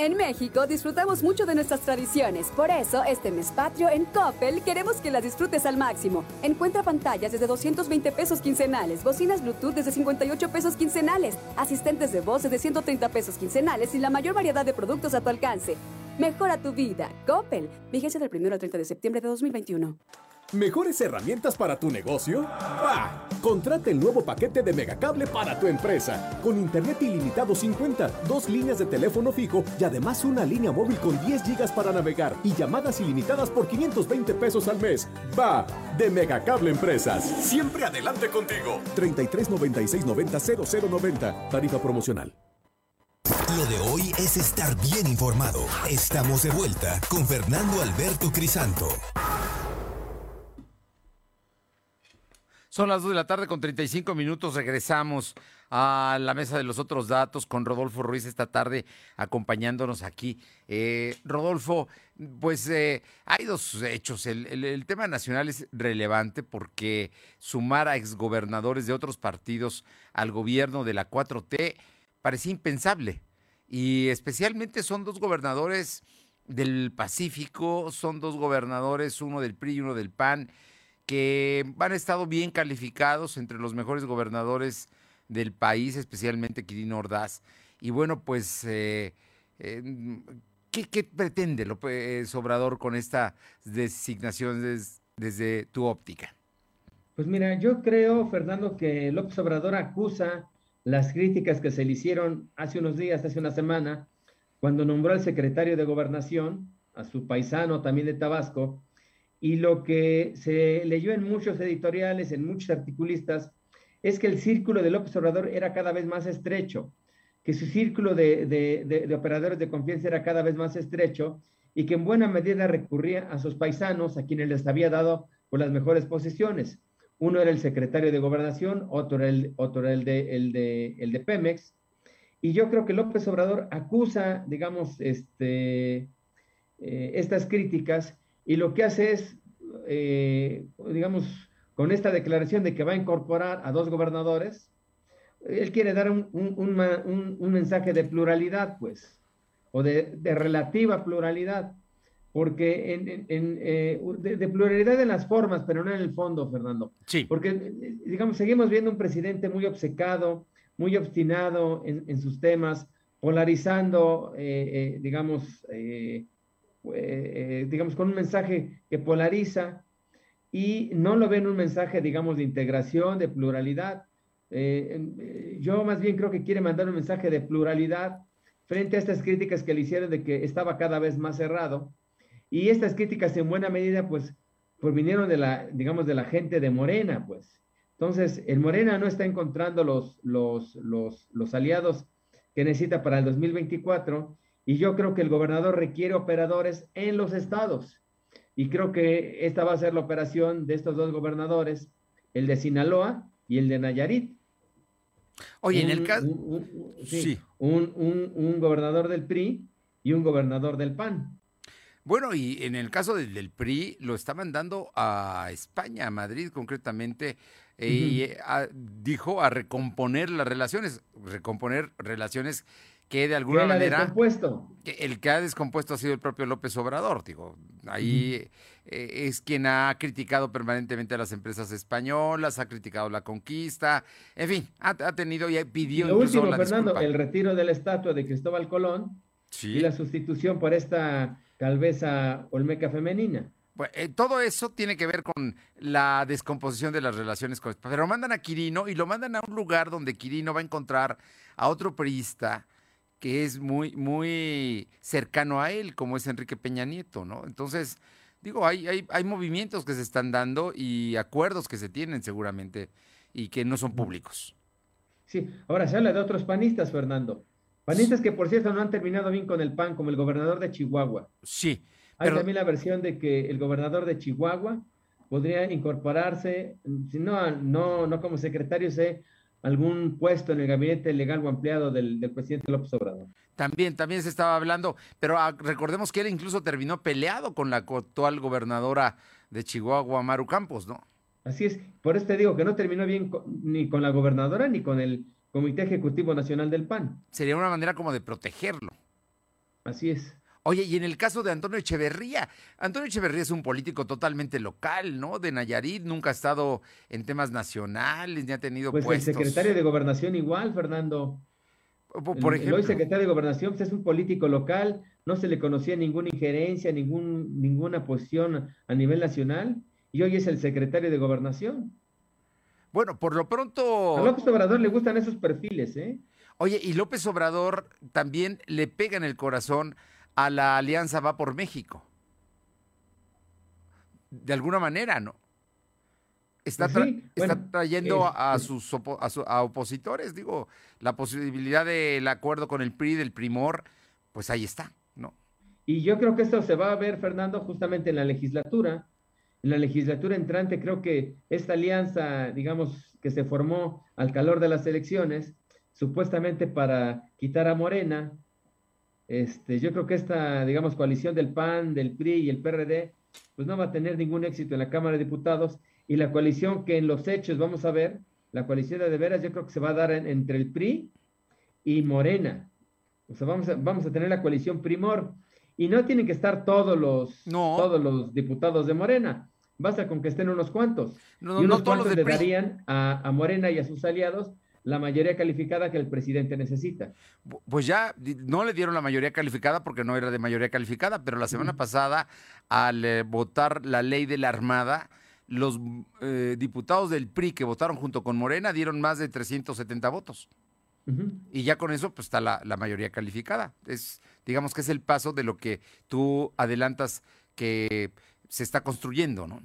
En México disfrutamos mucho de nuestras tradiciones, por eso este mes patrio en Coppel queremos que las disfrutes al máximo. Encuentra pantallas desde 220 pesos quincenales, bocinas Bluetooth desde 58 pesos quincenales, asistentes de voz desde 130 pesos quincenales y la mayor variedad de productos a tu alcance. Mejora tu vida. Coppel. Vigencia del 1 al 30 de septiembre de 2021. ¿Mejores herramientas para tu negocio? ¡Ah! Contrata el nuevo paquete de Megacable para tu empresa. Con internet ilimitado 50, dos líneas de teléfono fijo y además una línea móvil con 10 gigas para navegar y llamadas ilimitadas por 520 pesos al mes. ¡Va! De Megacable Empresas. Siempre adelante contigo. 33 96 90 0090. Tarifa promocional. Lo de hoy es estar bien informado. Estamos de vuelta con Fernando Alberto Crisanto. Son las 2 de la tarde con 35 minutos. Regresamos a la mesa de los otros datos con Rodolfo Ruiz esta tarde acompañándonos aquí. Eh, Rodolfo, pues eh, hay dos hechos. El, el, el, tema nacional es relevante porque sumar a exgobernadores de otros partidos al gobierno de la 4T parecía impensable. Y especialmente son dos gobernadores del Pacífico, son dos gobernadores, uno del PRI y uno del PAN que han estado bien calificados entre los mejores gobernadores del país, especialmente Quirino Ordaz. Y bueno, pues, eh, eh, ¿qué, ¿qué, pretende López Obrador con esta designación des, desde tu óptica? Pues mira, yo creo, Fernando, que López Obrador acusa las críticas que se le hicieron hace unos días, hace una semana, cuando nombró al secretario de Gobernación, a su paisano también de Tabasco, y lo que se leyó en muchos editoriales, en muchos articulistas, es que el círculo de López Obrador era cada vez más estrecho, que su círculo de, de, operadores de confianza era cada vez más estrecho y que en buena medida recurría a sus paisanos, a quienes les había dado por las mejores posiciones. Uno era el secretario de Gobernación, otro era el, otro el, de, el, de, el de Pemex. Y yo creo que López Obrador acusa, digamos, este, eh, estas críticas y lo que hace es, eh, digamos, con esta declaración de que va a incorporar a dos gobernadores, él quiere dar un, un, un, un mensaje de pluralidad, pues, o de, de relativa pluralidad, porque en, en, en eh, de, de, pluralidad en las formas, pero no en el fondo, Fernando. Sí. Porque, digamos, seguimos viendo un presidente muy obcecado, muy obstinado en, sus temas, polarizando, eh, eh, digamos, eh, digamos, con un mensaje que polariza y no lo ven un mensaje, digamos, de integración, de pluralidad. Eh, yo más bien creo que quiere mandar un mensaje de pluralidad frente a estas críticas que le hicieron de que estaba cada vez más cerrado. Y estas críticas en buena medida, pues, pues vinieron de la, digamos, de la gente de Morena, pues. Entonces, el Morena no está encontrando los, los, los, los aliados que necesita para el 2024 y yo creo que el gobernador requiere operadores en los estados. Y creo que esta va a ser la operación de estos dos gobernadores, el de Sinaloa y el de Nayarit. Oye, un, en el caso... Un, sí, sí. Un, un, gobernador del PRI y un gobernador del PAN. Bueno, y en el caso del, del PRI lo está mandando a España, a Madrid concretamente, uh -huh. y a, dijo a recomponer las relaciones, recomponer relaciones que de alguna ¿Quién manera descompuesto? Que el que ha descompuesto ha sido el propio López Obrador, digo, ahí eh, es quien ha criticado permanentemente a las empresas españolas, ha criticado la conquista, en fin, ha, ha tenido y pidió y lo último, la Fernando, disculpa. el retiro de la estatua de Cristóbal Colón sí. y la sustitución por esta calveza olmeca femenina. Pues, eh, todo eso tiene que ver con la descomposición de las relaciones con Pero mandan a Quirino y lo mandan a un lugar donde Quirino va a encontrar a otro priista que es muy, muy cercano a él, como es Enrique Peña Nieto, ¿no? Entonces, digo, hay, hay, hay movimientos que se están dando y acuerdos que se tienen seguramente y que no son públicos. Sí, ahora se habla de otros panistas, Fernando. Panistas que, por cierto, no han terminado bien con el PAN, como el gobernador de Chihuahua. Sí. Hay también la versión de que el gobernador de Chihuahua podría incorporarse, no, no, no como secretario, sé, algún puesto en el gabinete legal o ampliado del, presidente López Obrador. También, también se estaba hablando, pero ah, recordemos que él incluso terminó peleado con la actual gobernadora de Chihuahua, Maru Campos, ¿no? Así es, por eso te digo que no terminó bien ni con la gobernadora ni con el Comité Ejecutivo Nacional del PAN. Sería una manera como de protegerlo. Así es. Oye, y en el caso de Antonio Echeverría, Antonio Echeverría es un político totalmente local, ¿no? De Nayarit, nunca ha estado en temas nacionales, ni ha tenido pues puestos. el secretario de Gobernación igual, Fernando. Por ejemplo. El hoy secretario de Gobernación pues, es un político local, no se le conocía ninguna injerencia, ningún, ninguna posición a nivel nacional, y hoy es el secretario de Gobernación. Bueno, por lo pronto. A López Obrador le gustan esos perfiles, ¿eh? Oye, y López Obrador también le pega en el corazón a la Alianza Va por México. De alguna manera, ¿no? Está, está trayendo a sus a, opositores, digo, la posibilidad del acuerdo con el PRI, del primor, pues ahí está, ¿no? Y yo creo que esto se va a ver, Fernando, justamente en la legislatura. En la legislatura entrante, creo que esta alianza, digamos, que se formó al calor de las elecciones, supuestamente para quitar a Morena, este, yo creo que esta, digamos, coalición del PAN, del PRI y el PRD, pues no va a tener ningún éxito en la Cámara de Diputados y la coalición que en los hechos vamos a ver, la coalición de, veras, yo creo que se va a dar entre el PRI y Morena. O sea, vamos a, vamos a tener la coalición primor. Y no tienen que estar todos los, todos los diputados de Morena. Basta con que estén unos cuantos. y unos cuantos le darían a, a Morena y a sus aliados la mayoría calificada que el presidente necesita. Pues ya no le dieron la mayoría calificada porque no era de mayoría calificada, pero la semana pasada, al eh, votar la ley de la Armada, los eh, diputados del PRI que votaron junto con Morena dieron más de 370 votos. Y ya con eso, pues está la, mayoría calificada. Es, digamos que es el paso de lo que tú adelantas que se está construyendo, ¿no?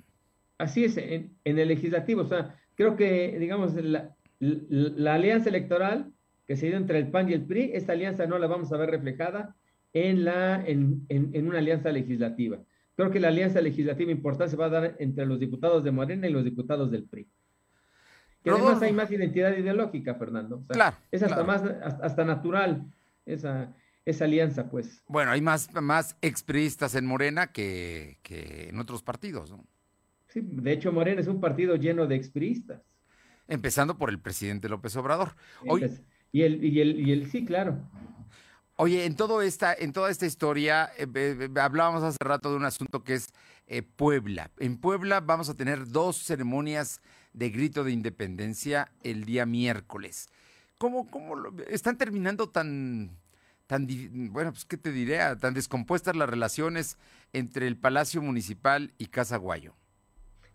Así es, en, en el legislativo. O sea, creo que, digamos, la, la alianza electoral que se dio entre el PAN y el PRI, esta alianza no la vamos a ver reflejada en, la, en, una alianza legislativa. Creo que la alianza legislativa importante se va a dar entre los diputados de Morena y los diputados del PRI. Que además hay más identidad ideológica, Fernando. claro. Es hasta más hasta natural esa, esa alianza, pues. Bueno, hay más, más expriistas en Morena que, que en otros partidos, ¿no? Sí, de hecho, Morena es un partido lleno de expriistas empezando por el presidente López Obrador. y, el, y, el, y el, sí, claro. Oye, en, todo esta, en toda esta historia, eh, hablábamos hace rato de un asunto que es eh, Puebla. En Puebla vamos a tener dos ceremonias de grito de independencia el día miércoles. ¿Cómo, cómo están terminando tan, tan, bueno, pues qué te diré, tan descompuestas las relaciones entre el Palacio Municipal y Casa Guayo?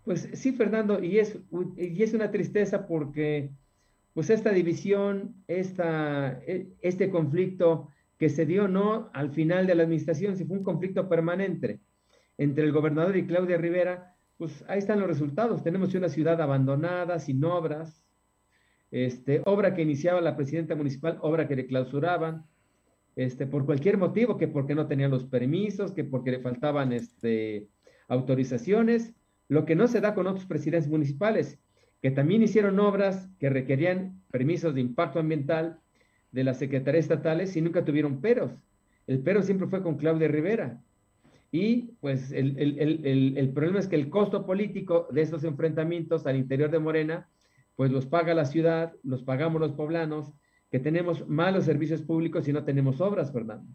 Pues sí, Fernando, y es, y es una tristeza porque pues esta división, esta, e, este conflicto que se dio no al final de la administración, si fue un conflicto permanente entre el gobernador y Claudia Rivera, pues ahí están los resultados. Tenemos una ciudad abandonada, sin obras, este, obra que iniciaba la presidenta municipal, obra que le clausuraban, este, por cualquier motivo, que porque no tenían los permisos, que porque le faltaban este, autorizaciones, lo que no se da con otros presidentes municipales, que también hicieron obras que requerían permisos de impacto ambiental de las secretarías estatales y nunca tuvieron peros. El pero siempre fue con Claudia Rivera. Y pues el, problema es que el costo político de estos enfrentamientos al interior de Morena, pues los paga la ciudad, los pagamos los poblanos, que tenemos malos servicios públicos y no tenemos obras, Fernando.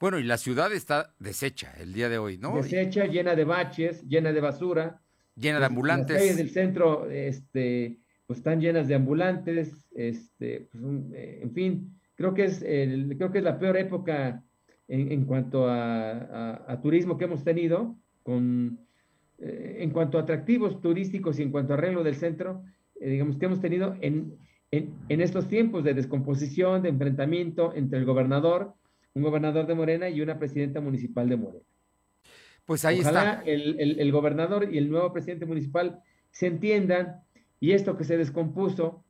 Bueno, y la ciudad está deshecha el día de hoy, ¿no? Deshecha, llena de baches, llena de basura. Llena de ambulantes. Las calles del centro, este, pues están llenas de ambulantes, este, pues, eh, en fin, creo que es, el, creo que es la peor época en, cuanto a, turismo que hemos tenido, con, eh, en cuanto a atractivos turísticos y en cuanto a arreglo del centro, eh, digamos que hemos tenido en, en, en estos tiempos de descomposición, de enfrentamiento entre el gobernador un gobernador de Morena y una presidenta municipal de Morena. Pues ahí Ojalá está. El, gobernador y el nuevo presidente municipal se entiendan y esto que se descompuso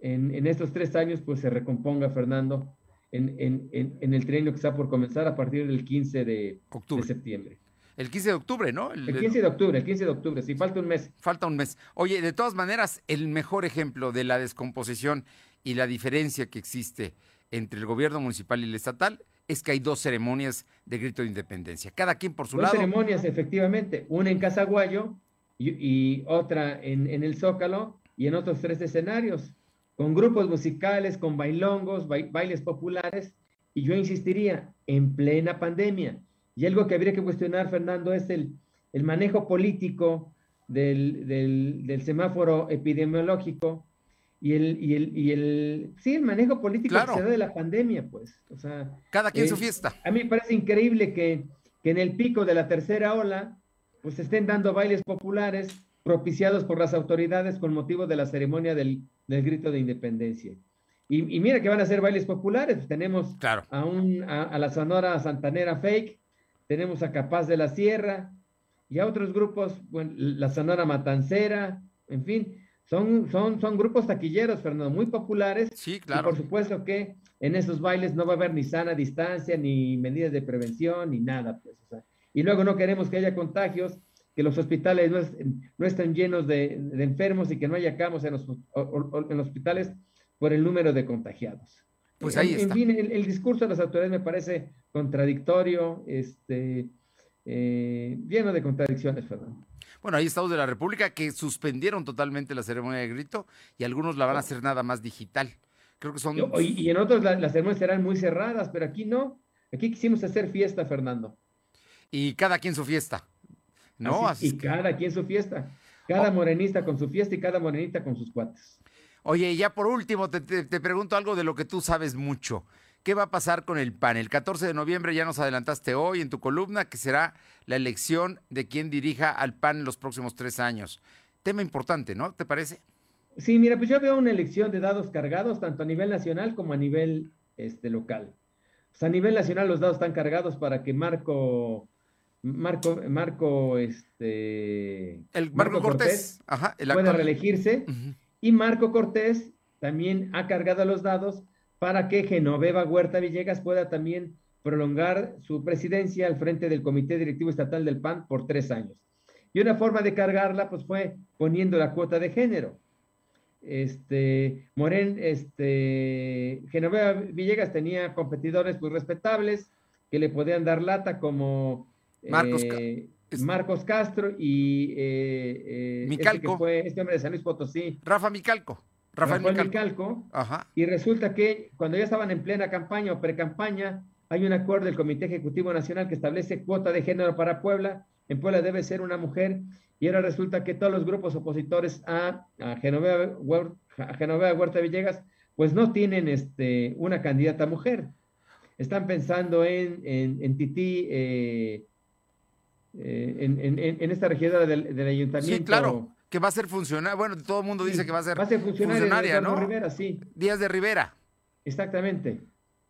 en, estos tres años, pues se recomponga, Fernando, en, el trienio que está por comenzar a partir del 15 de, de septiembre. El 15 de octubre, ¿no? El, 15 de octubre, el 15 de octubre, sí, falta un mes. Falta un mes. Oye, de todas maneras, el mejor ejemplo de la descomposición y la diferencia que existe entre el gobierno municipal y el estatal es que hay dos ceremonias de grito de independencia, cada quien por su lado. Dos ceremonias, efectivamente, una en Casaguayo y, otra en, en, el Zócalo y en otros tres escenarios, con grupos musicales, con bailongos, bailes populares, y yo insistiría, en plena pandemia. Y algo que habría que cuestionar, Fernando, es el, el manejo político del, del, del semáforo epidemiológico y el, y el, y el, sí, el manejo político que se da de la pandemia, pues. O sea, Cada quien su fiesta. A mí me parece increíble que, que, en el pico de la tercera ola, pues estén dando bailes populares propiciados por las autoridades con motivo de la ceremonia del, del grito de independencia. Y, y, mira que van a ser bailes populares. Pues tenemos a, un, a, la Sonora Santanera Fake, tenemos a Capaz de la Sierra y a otros grupos, bueno, la Sonora Matancera, en fin son, son, son grupos taquilleros, Fernando, muy populares. Sí, claro. Y por supuesto que en esos bailes no va a haber ni sana distancia, ni medidas de prevención, ni nada, pues. O sea, y luego no queremos que haya contagios, que los hospitales no, no estén llenos de, de, enfermos y que no haya camas en los, en los hospitales por el número de contagiados. Pues ahí en, está. En fin, el, el, discurso de las autoridades me parece contradictorio, este, eh, lleno de contradicciones, Fernando. Bueno, hay estados de la República que suspendieron totalmente la ceremonia de grito y algunos la van a hacer nada más digital. Creo que son. Y, en otros las ceremonias serán muy cerradas, pero aquí no. Aquí quisimos hacer fiesta, Fernando. Y cada quien su fiesta. ¿No? Así, y cada quien su fiesta. Cada oh. morenista con su fiesta y cada morenita con sus cuates. Oye, ya por último, te, te, te pregunto algo de lo que tú sabes mucho. ¿Qué va a pasar con el PAN? El 14 de noviembre ya nos adelantaste hoy en tu columna que será la elección de quien dirija al PAN en los próximos tres años. Tema importante, ¿no? ¿Te parece? Sí, mira, pues yo veo una elección de dados cargados tanto a nivel nacional como a nivel este, local. O sea, a nivel nacional los dados están cargados para que Marco, Marco, Marco, este, el Marco, Cortés, Ajá, pueda reelegirse. Y Marco Cortés también ha cargado los dados para que Genoveva Huerta Villegas pueda también prolongar su presidencia al frente del Comité Directivo Estatal del PAN por tres años. Y una forma de cargarla, pues fue poniendo la cuota de género. Este, Moren, este, Genoveva Villegas tenía competidores muy respetables que le podían dar lata como Marcos, eh, Marcos Castro y eh, eh, Micalco. Este, que fue este hombre de San Luis Potosí. Rafa Micalco. Rafael, Rafael Micalco. Ajá. Y resulta que cuando ya estaban en plena campaña o pre-campaña, hay un acuerdo del Comité Ejecutivo Nacional que establece cuota de género para Puebla. En Puebla debe ser una mujer. Y ahora resulta que todos los grupos opositores a, a, Genoveva, a Genoveva Huerta Villegas, pues no tienen este, una candidata mujer. Están pensando en, en, en Tití, eh, eh, en, en, en, esta regidora del, del, ayuntamiento. Sí, claro, que va a ser funcionaria. Bueno, todo el mundo dice que va a ser, va a ser funcionaria, funcionaria ¿no? Rivera, sí. Díaz de Rivera. Exactamente.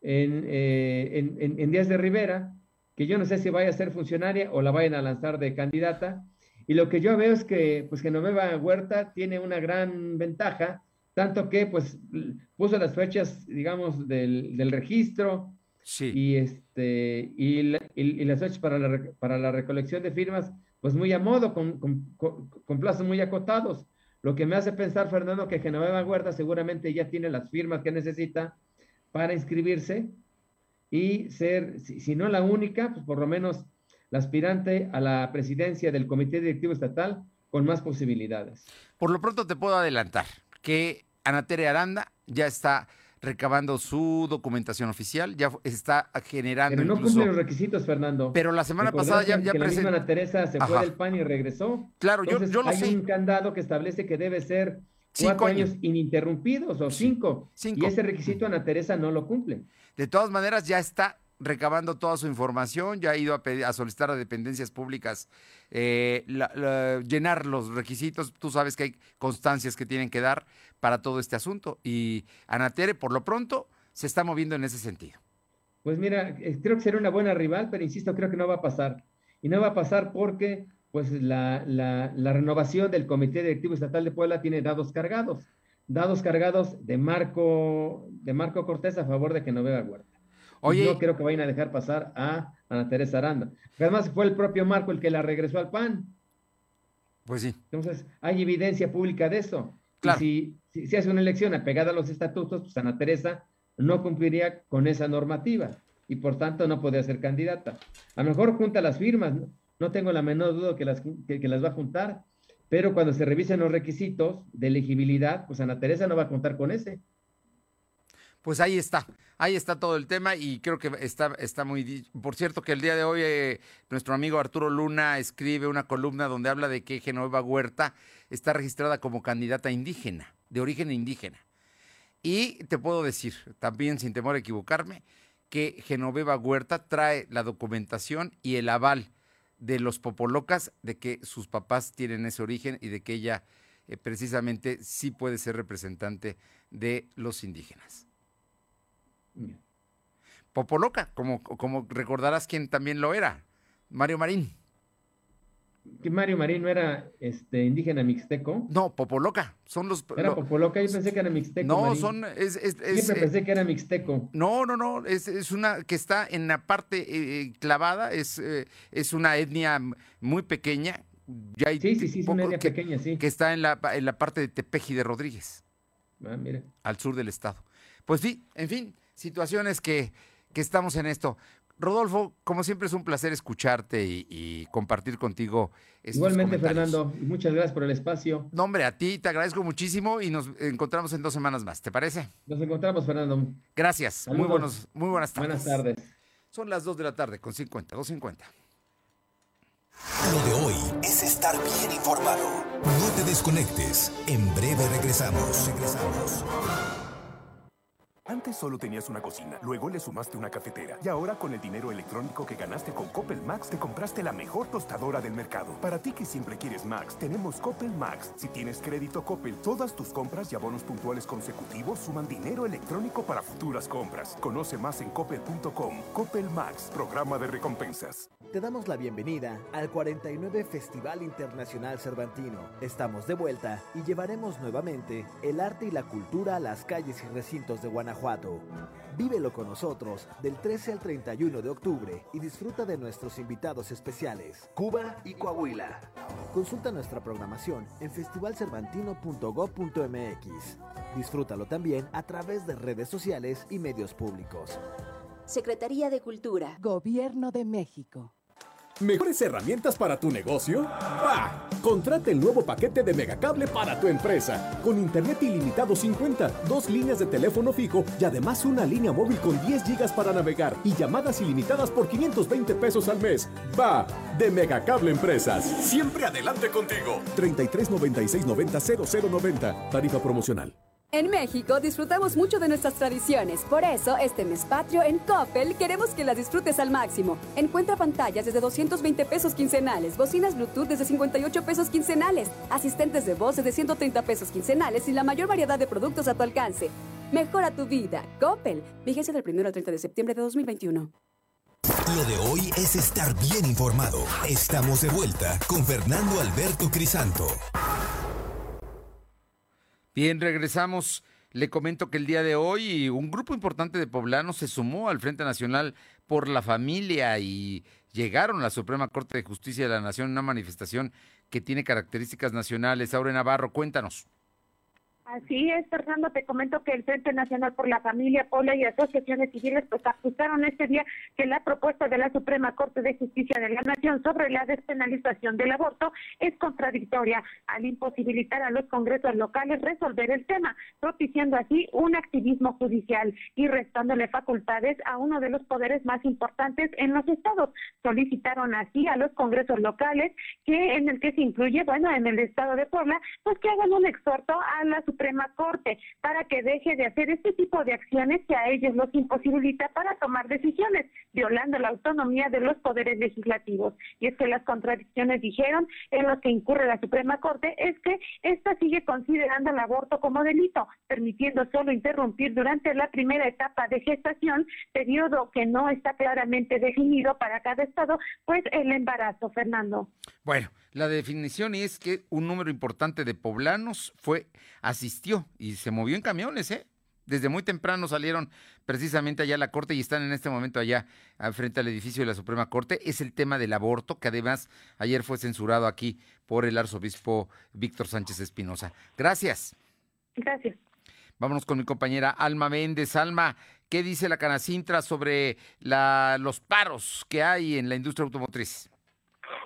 En, eh, en, Díaz de Rivera, que yo no sé si vaya a ser funcionaria o la vayan a lanzar de candidata. Y lo que yo veo es que, pues, que Noveva Huerta tiene una gran ventaja, tanto que, pues, puso las fechas, digamos, del, del registro, Sí. Y, este, y, la, y, y las fechas para la, para la recolección de firmas, pues muy a modo, con, con, con, plazos muy acotados. Lo que me hace pensar, Fernando, que Genoveva Huerta seguramente ya tiene las firmas que necesita para inscribirse y ser, si, no la única, pues por lo menos la aspirante a la presidencia del Comité Directivo Estatal con más posibilidades. Por lo pronto te puedo adelantar que Ana Tere Aranda ya está recabando su documentación oficial, ya está generando. Pero no incluso... cumple los requisitos, Fernando. Pero la semana pasada ya, ya que present... la misma Teresa se Ajá. fue del PAN y regresó. Claro, Entonces, yo, yo lo hay sé. un candado que establece que debe ser Cinco cuatro años. años. ininterrumpidos o cinco. Cinco. Y ese requisito Ana Teresa no lo cumple. De todas maneras, ya está recabando toda su información, ya ha ido a, pedir, a solicitar a dependencias públicas eh, la, la, llenar los requisitos. Tú sabes que hay constancias que tienen que dar para todo este asunto. Y Anatere, por lo pronto, se está moviendo en ese sentido. Pues mira, creo que sería una buena rival, pero insisto, creo que no va a pasar. Y no va a pasar porque pues la, la, la renovación del Comité Directivo Estatal de Puebla tiene dados cargados. Dados cargados de Marco, de Marco Cortés a favor de Genoveva Huerta. Y no creo que vayan a dejar pasar a Ana Teresa Aranda. Además, fue el propio Marco el que la regresó al PAN. Pues sí. Entonces, hay evidencia pública de eso. Claro. si, si se hace una elección apegada a los estatutos, pues Ana Teresa no cumpliría con esa normativa y por tanto no podría ser candidata. A lo mejor junta las firmas, no, tengo la menor duda que las, que, las va a juntar, pero cuando se revisen los requisitos de elegibilidad, pues Ana Teresa no va a contar con ese. Pues ahí está, ahí está todo el tema y creo que está, está muy... Por cierto que el día de hoy eh, nuestro amigo Arturo Luna escribe una columna donde habla de que Genoveva Huerta está registrada como candidata indígena, de origen indígena. Y te puedo decir, también sin temor a equivocarme, que Genoveva Huerta trae la documentación y el aval de los popolocas de que sus papás tienen ese origen y de que ella eh, precisamente sí puede ser representante de los indígenas. Popoloca, como, como recordarás quien también lo era, Mario Marín que Mario Marín no era este, indígena mixteco. No, Popoloca. Son los. Era Popoloca, yo pensé que era mixteco. No, son. Es, Siempre eh, pensé que era mixteco. No, no, no. Es, es una que está en la parte eh, eh, clavada. Es, es una etnia muy pequeña. Ya sí, sí, sí, es una etnia pequeña, sí. Que está en la, en la parte de Tepeji de Rodríguez. Ah, mira. Al sur del estado. Pues sí, en fin, situaciones que, que estamos en esto. Rodolfo, como siempre es un placer escucharte y, compartir contigo. Igualmente, Fernando, muchas gracias por el espacio. No, hombre, a ti te agradezco muchísimo y nos encontramos en dos semanas más, ¿te parece? Nos encontramos, Fernando. Gracias, muy, buenos, muy buenas tardes. Buenas tardes. Son las dos de la tarde con 50, 2.50. Lo de hoy es estar bien informado. No te desconectes. En breve regresamos. Regresamos. Antes solo tenías una cocina, luego le sumaste una cafetera y ahora con el dinero electrónico que ganaste con Coppel Max te compraste la mejor tostadora del mercado. Para ti que siempre quieres Max, tenemos Coppel Max. Si tienes crédito Coppel, todas tus compras y abonos puntuales consecutivos suman dinero electrónico para futuras compras. Conoce más en coppel.com. Coppel Max, programa de recompensas. Te damos la bienvenida al 49 Festival Internacional Cervantino. Estamos de vuelta y llevaremos nuevamente el arte y la cultura a las calles y recintos de Guanajuato Vívelo con nosotros del 13 al 31 de octubre y disfruta de nuestros invitados especiales, Cuba y Coahuila. Consulta nuestra programación en festivalcervantino.gov.mx. Disfrútalo también a través de redes sociales y medios públicos. Secretaría de Cultura. Gobierno de México. ¿Mejores herramientas para tu negocio? ¡Bah! Contrate el nuevo paquete de Megacable para tu empresa. Con internet ilimitado 50, dos líneas de teléfono fijo y además una línea móvil con 10 gigas para navegar y llamadas ilimitadas por 520 pesos al mes. ¡Va! De Megacable Empresas. Siempre adelante contigo. 33 96 90 0090. Tarifa promocional. En México disfrutamos mucho de nuestras tradiciones, por eso este mes patrio en Coppel queremos que las disfrutes al máximo. Encuentra pantallas desde 220 pesos quincenales, bocinas Bluetooth desde 58 pesos quincenales, asistentes de voz desde 130 pesos quincenales y la mayor variedad de productos a tu alcance. Mejora tu vida. Coppel. Vigencia del 1 al 30 de septiembre de 2021. Lo de hoy es estar bien informado. Estamos de vuelta con Fernando Alberto Crisanto. Bien, regresamos. Le comento que el día de hoy un grupo importante de poblanos se sumó al Frente Nacional por la Familia y llegaron a la Suprema Corte de Justicia de la Nación, una manifestación que tiene características nacionales. Aure Navarro, cuéntanos. Así es, Fernando, te comento que el Frente Nacional por la Familia, Pola y asociaciones civiles pues acusaron este día que la propuesta de la Suprema Corte de Justicia de la Nación sobre la despenalización del aborto es contradictoria al imposibilitar a los congresos locales resolver el tema, propiciando así un activismo judicial y restándole facultades a uno de los poderes más importantes en los estados. Solicitaron así a los congresos locales que en el que se incluye, bueno, en el estado de Puebla, pues que hagan un exhorto a la Suprema Suprema Corte para que deje de hacer este tipo de acciones que a ellos los imposibilita para tomar decisiones, violando la autonomía de los poderes legislativos. Y es que las contradicciones dijeron en los que incurre la Suprema Corte es que esta sigue considerando el aborto como delito, permitiendo solo interrumpir durante la primera etapa de gestación, periodo que no está claramente definido para cada estado, pues el embarazo, Fernando. Bueno, la definición es que un número importante de poblanos fue asistió y se movió en camiones, ¿eh? desde muy temprano salieron precisamente allá a la Corte y están en este momento allá frente al edificio de la Suprema Corte. Es el tema del aborto, que además ayer fue censurado aquí por el arzobispo Víctor Sánchez Espinosa. Gracias. Gracias. Vámonos con mi compañera Alma Méndez. Alma, ¿qué dice la Canacintra sobre la, los paros que hay en la industria automotriz?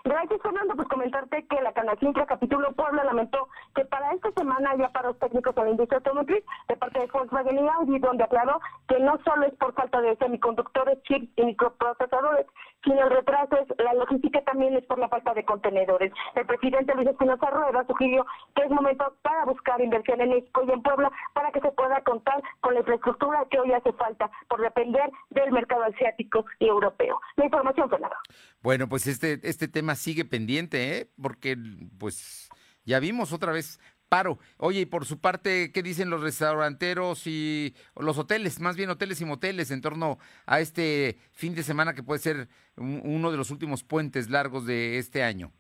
Gracias, Fernando. Pues comentarte que la Canacintra Capítulo Puebla lamentó que para esta semana haya paros técnicos en la industria automotriz de parte de Volkswagen y Audi, donde aclaró que no solo es por falta de semiconductores, chips y microprocesadores, sino el retraso es la logística también es por la falta de contenedores. El presidente Luis Espinosa Rueda sugirió que es momento para buscar inversión en México y en Puebla para que se pueda contar con la infraestructura que hoy hace falta por depender del mercado asiático y europeo. La información, Fernando. Bueno, pues este, este tema sigue pendiente, ¿eh? porque pues ya vimos otra vez paro. Oye, y por su parte, ¿qué dicen los restauranteros y los hoteles, más bien hoteles y moteles en torno a este fin de semana que puede ser uno de los últimos puentes largos de este año?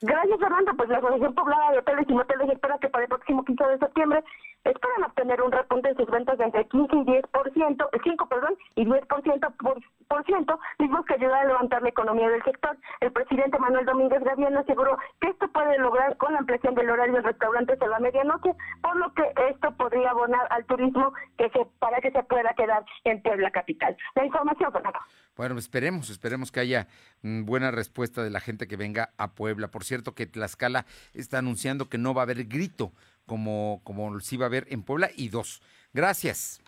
Gracias, Fernando. Pues la Asociación Poblada de Hoteles y Moteles espera que para el próximo 15 de septiembre esperan obtener un repunte en sus ventas de entre 15 y 10%, 5, perdón, y 10% por, por ciento, mismos que ayudan a levantar la economía del sector. El presidente Manuel Domínguez Gaviano aseguró que esto puede lograr con la ampliación del horario de restaurantes a la medianoche, por lo que esto podría abonar al turismo que se, para que se pueda quedar en Puebla capital. La información, Fernando. Bueno, esperemos, esperemos que haya mm, buena respuesta de la gente que venga a Puebla. Por cierto, que Tlaxcala está anunciando que no va a haber grito como, como sí va a haber en Puebla y dos. Gracias.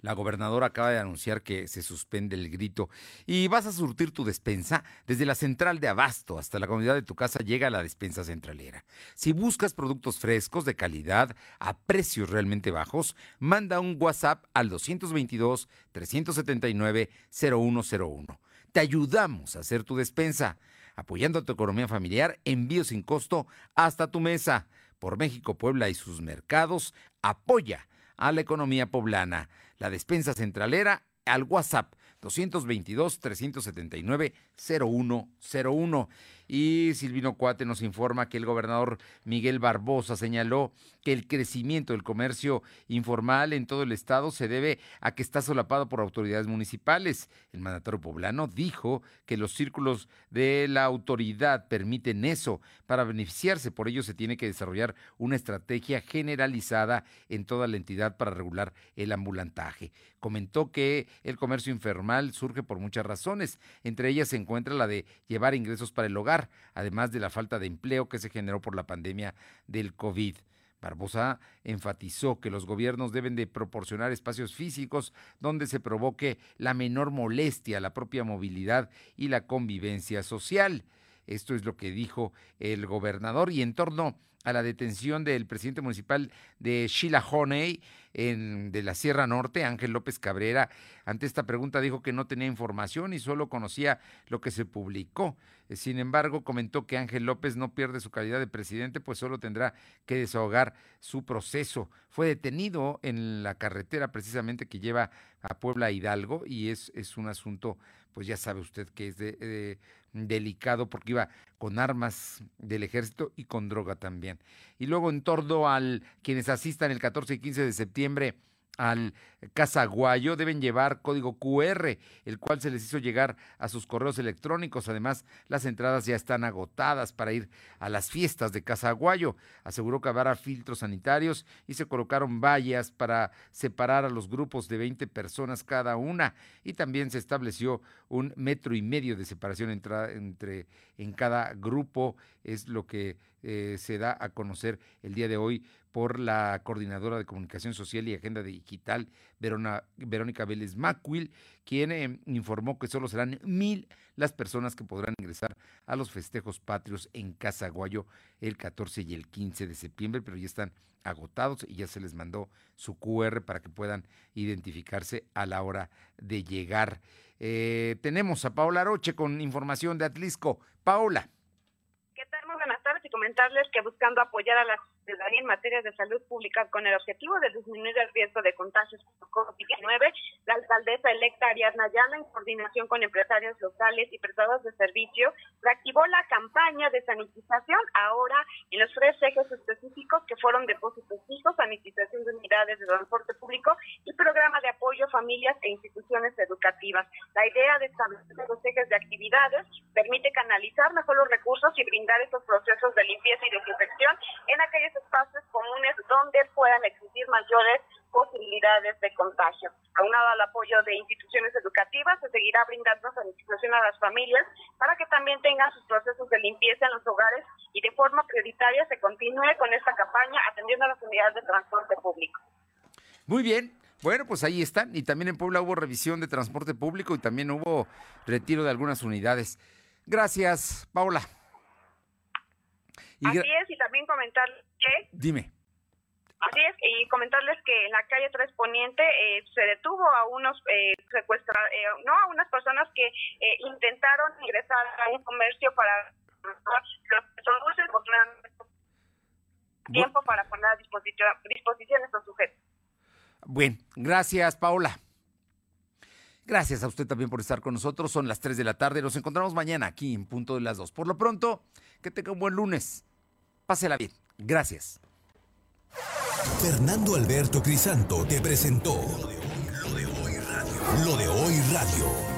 La gobernadora acaba de anunciar que se suspende el grito y vas a surtir tu despensa. Desde la central de Abasto hasta la comunidad de tu casa llega la despensa centralera. Si buscas productos frescos de calidad a precios realmente bajos, manda un WhatsApp al 222-379-0101. Te ayudamos a hacer tu despensa, apoyando a tu economía familiar, envío sin costo hasta tu mesa. Por México, Puebla y sus mercados, apoya a la economía poblana. La despensa centralera al WhatsApp 222-379-0101. Y Silvino Cuate nos informa que el gobernador Miguel Barbosa señaló que el crecimiento del comercio informal en todo el estado se debe a que está solapado por autoridades municipales. El mandatario poblano dijo que los círculos de la autoridad permiten eso para beneficiarse. Por ello se tiene que desarrollar una estrategia generalizada en toda la entidad para regular el ambulantaje. Comentó que el comercio informal surge por muchas razones. Entre ellas se encuentra la de llevar ingresos para el hogar además de la falta de empleo que se generó por la pandemia del COVID. Barbosa enfatizó que los gobiernos deben de proporcionar espacios físicos donde se provoque la menor molestia, la propia movilidad y la convivencia social. Esto es lo que dijo el gobernador y en torno a la detención del presidente municipal de Sheila Honey de la Sierra Norte, Ángel López Cabrera. Ante esta pregunta dijo que no tenía información y solo conocía lo que se publicó. Sin embargo, comentó que Ángel López no pierde su calidad de presidente, pues solo tendrá que desahogar su proceso. Fue detenido en la carretera precisamente que lleva a Puebla Hidalgo y es, es un asunto, pues ya sabe usted que es de delicado porque iba con armas del ejército y con droga también. Y luego en torno al quienes asistan el 14 y 15 de septiembre al Casaguayo deben llevar código QR, el cual se les hizo llegar a sus correos electrónicos. Además, las entradas ya están agotadas para ir a las fiestas de Casaguayo. Aseguró que habrá filtros sanitarios y se colocaron vallas para separar a los grupos de 20 personas cada una. Y también se estableció un metro y medio de separación entre, en cada grupo. Es lo que eh, se da a conocer el día de hoy por la coordinadora de comunicación social y agenda digital, Verónica Vélez Macuil, quien eh, informó que solo serán mil las personas que podrán ingresar a los festejos patrios en Casaguayo el 14 y el 15 de septiembre, pero ya están agotados y ya se les mandó su QR para que puedan identificarse a la hora de llegar. Eh, tenemos a Paola Roche con información de Atlisco. Paola. ¿Qué tal? Muy buenas tardes y comentarles que buscando apoyar a las en materia de salud pública con el objetivo de disminuir el riesgo de contagios por COVID-19, la alcaldesa electa Ariadna Ayala, en coordinación con empresarios locales y prestadores de servicio, reactivó la campaña de sanitización. Ahora en los tres ejes específicos fueron depósitos fijos, sanitización de unidades de transporte público y programa de apoyo a familias e instituciones educativas. La idea de establecer los ejes de actividades permite canalizar mejor los recursos y brindar estos procesos de limpieza y desinfección en aquellos espacios comunes donde puedan existir mayores posibilidades de contagio. Aunado al apoyo de instituciones educativas, se seguirá brindando sanitización a las familias para que también tengan sus procesos de limpieza en los hogares forma prioritaria se continúe con esta campaña atendiendo a las unidades de transporte público. Muy bien. Bueno, pues ahí están. Y también en Puebla hubo revisión de transporte público y también hubo retiro de algunas unidades. Gracias, Paula. Así es, y también comentarles que... Dime. Así es, y comentarles que en la calle Tres Poniente eh, se detuvo a unos eh, secuestra, eh, no a unas personas que eh, intentaron ingresar a un comercio para los afortunadamente tiempo para poner a disposición, disposición estos sujetos. Bueno, gracias, Paula. Gracias a usted también por estar con nosotros. Son las 3 de la tarde. Nos encontramos mañana aquí en punto de las 2. Por lo pronto, que tenga un buen lunes. Pásela bien. Gracias. Fernando Alberto Crisanto te presentó Lo de hoy radio. Lo de hoy radio.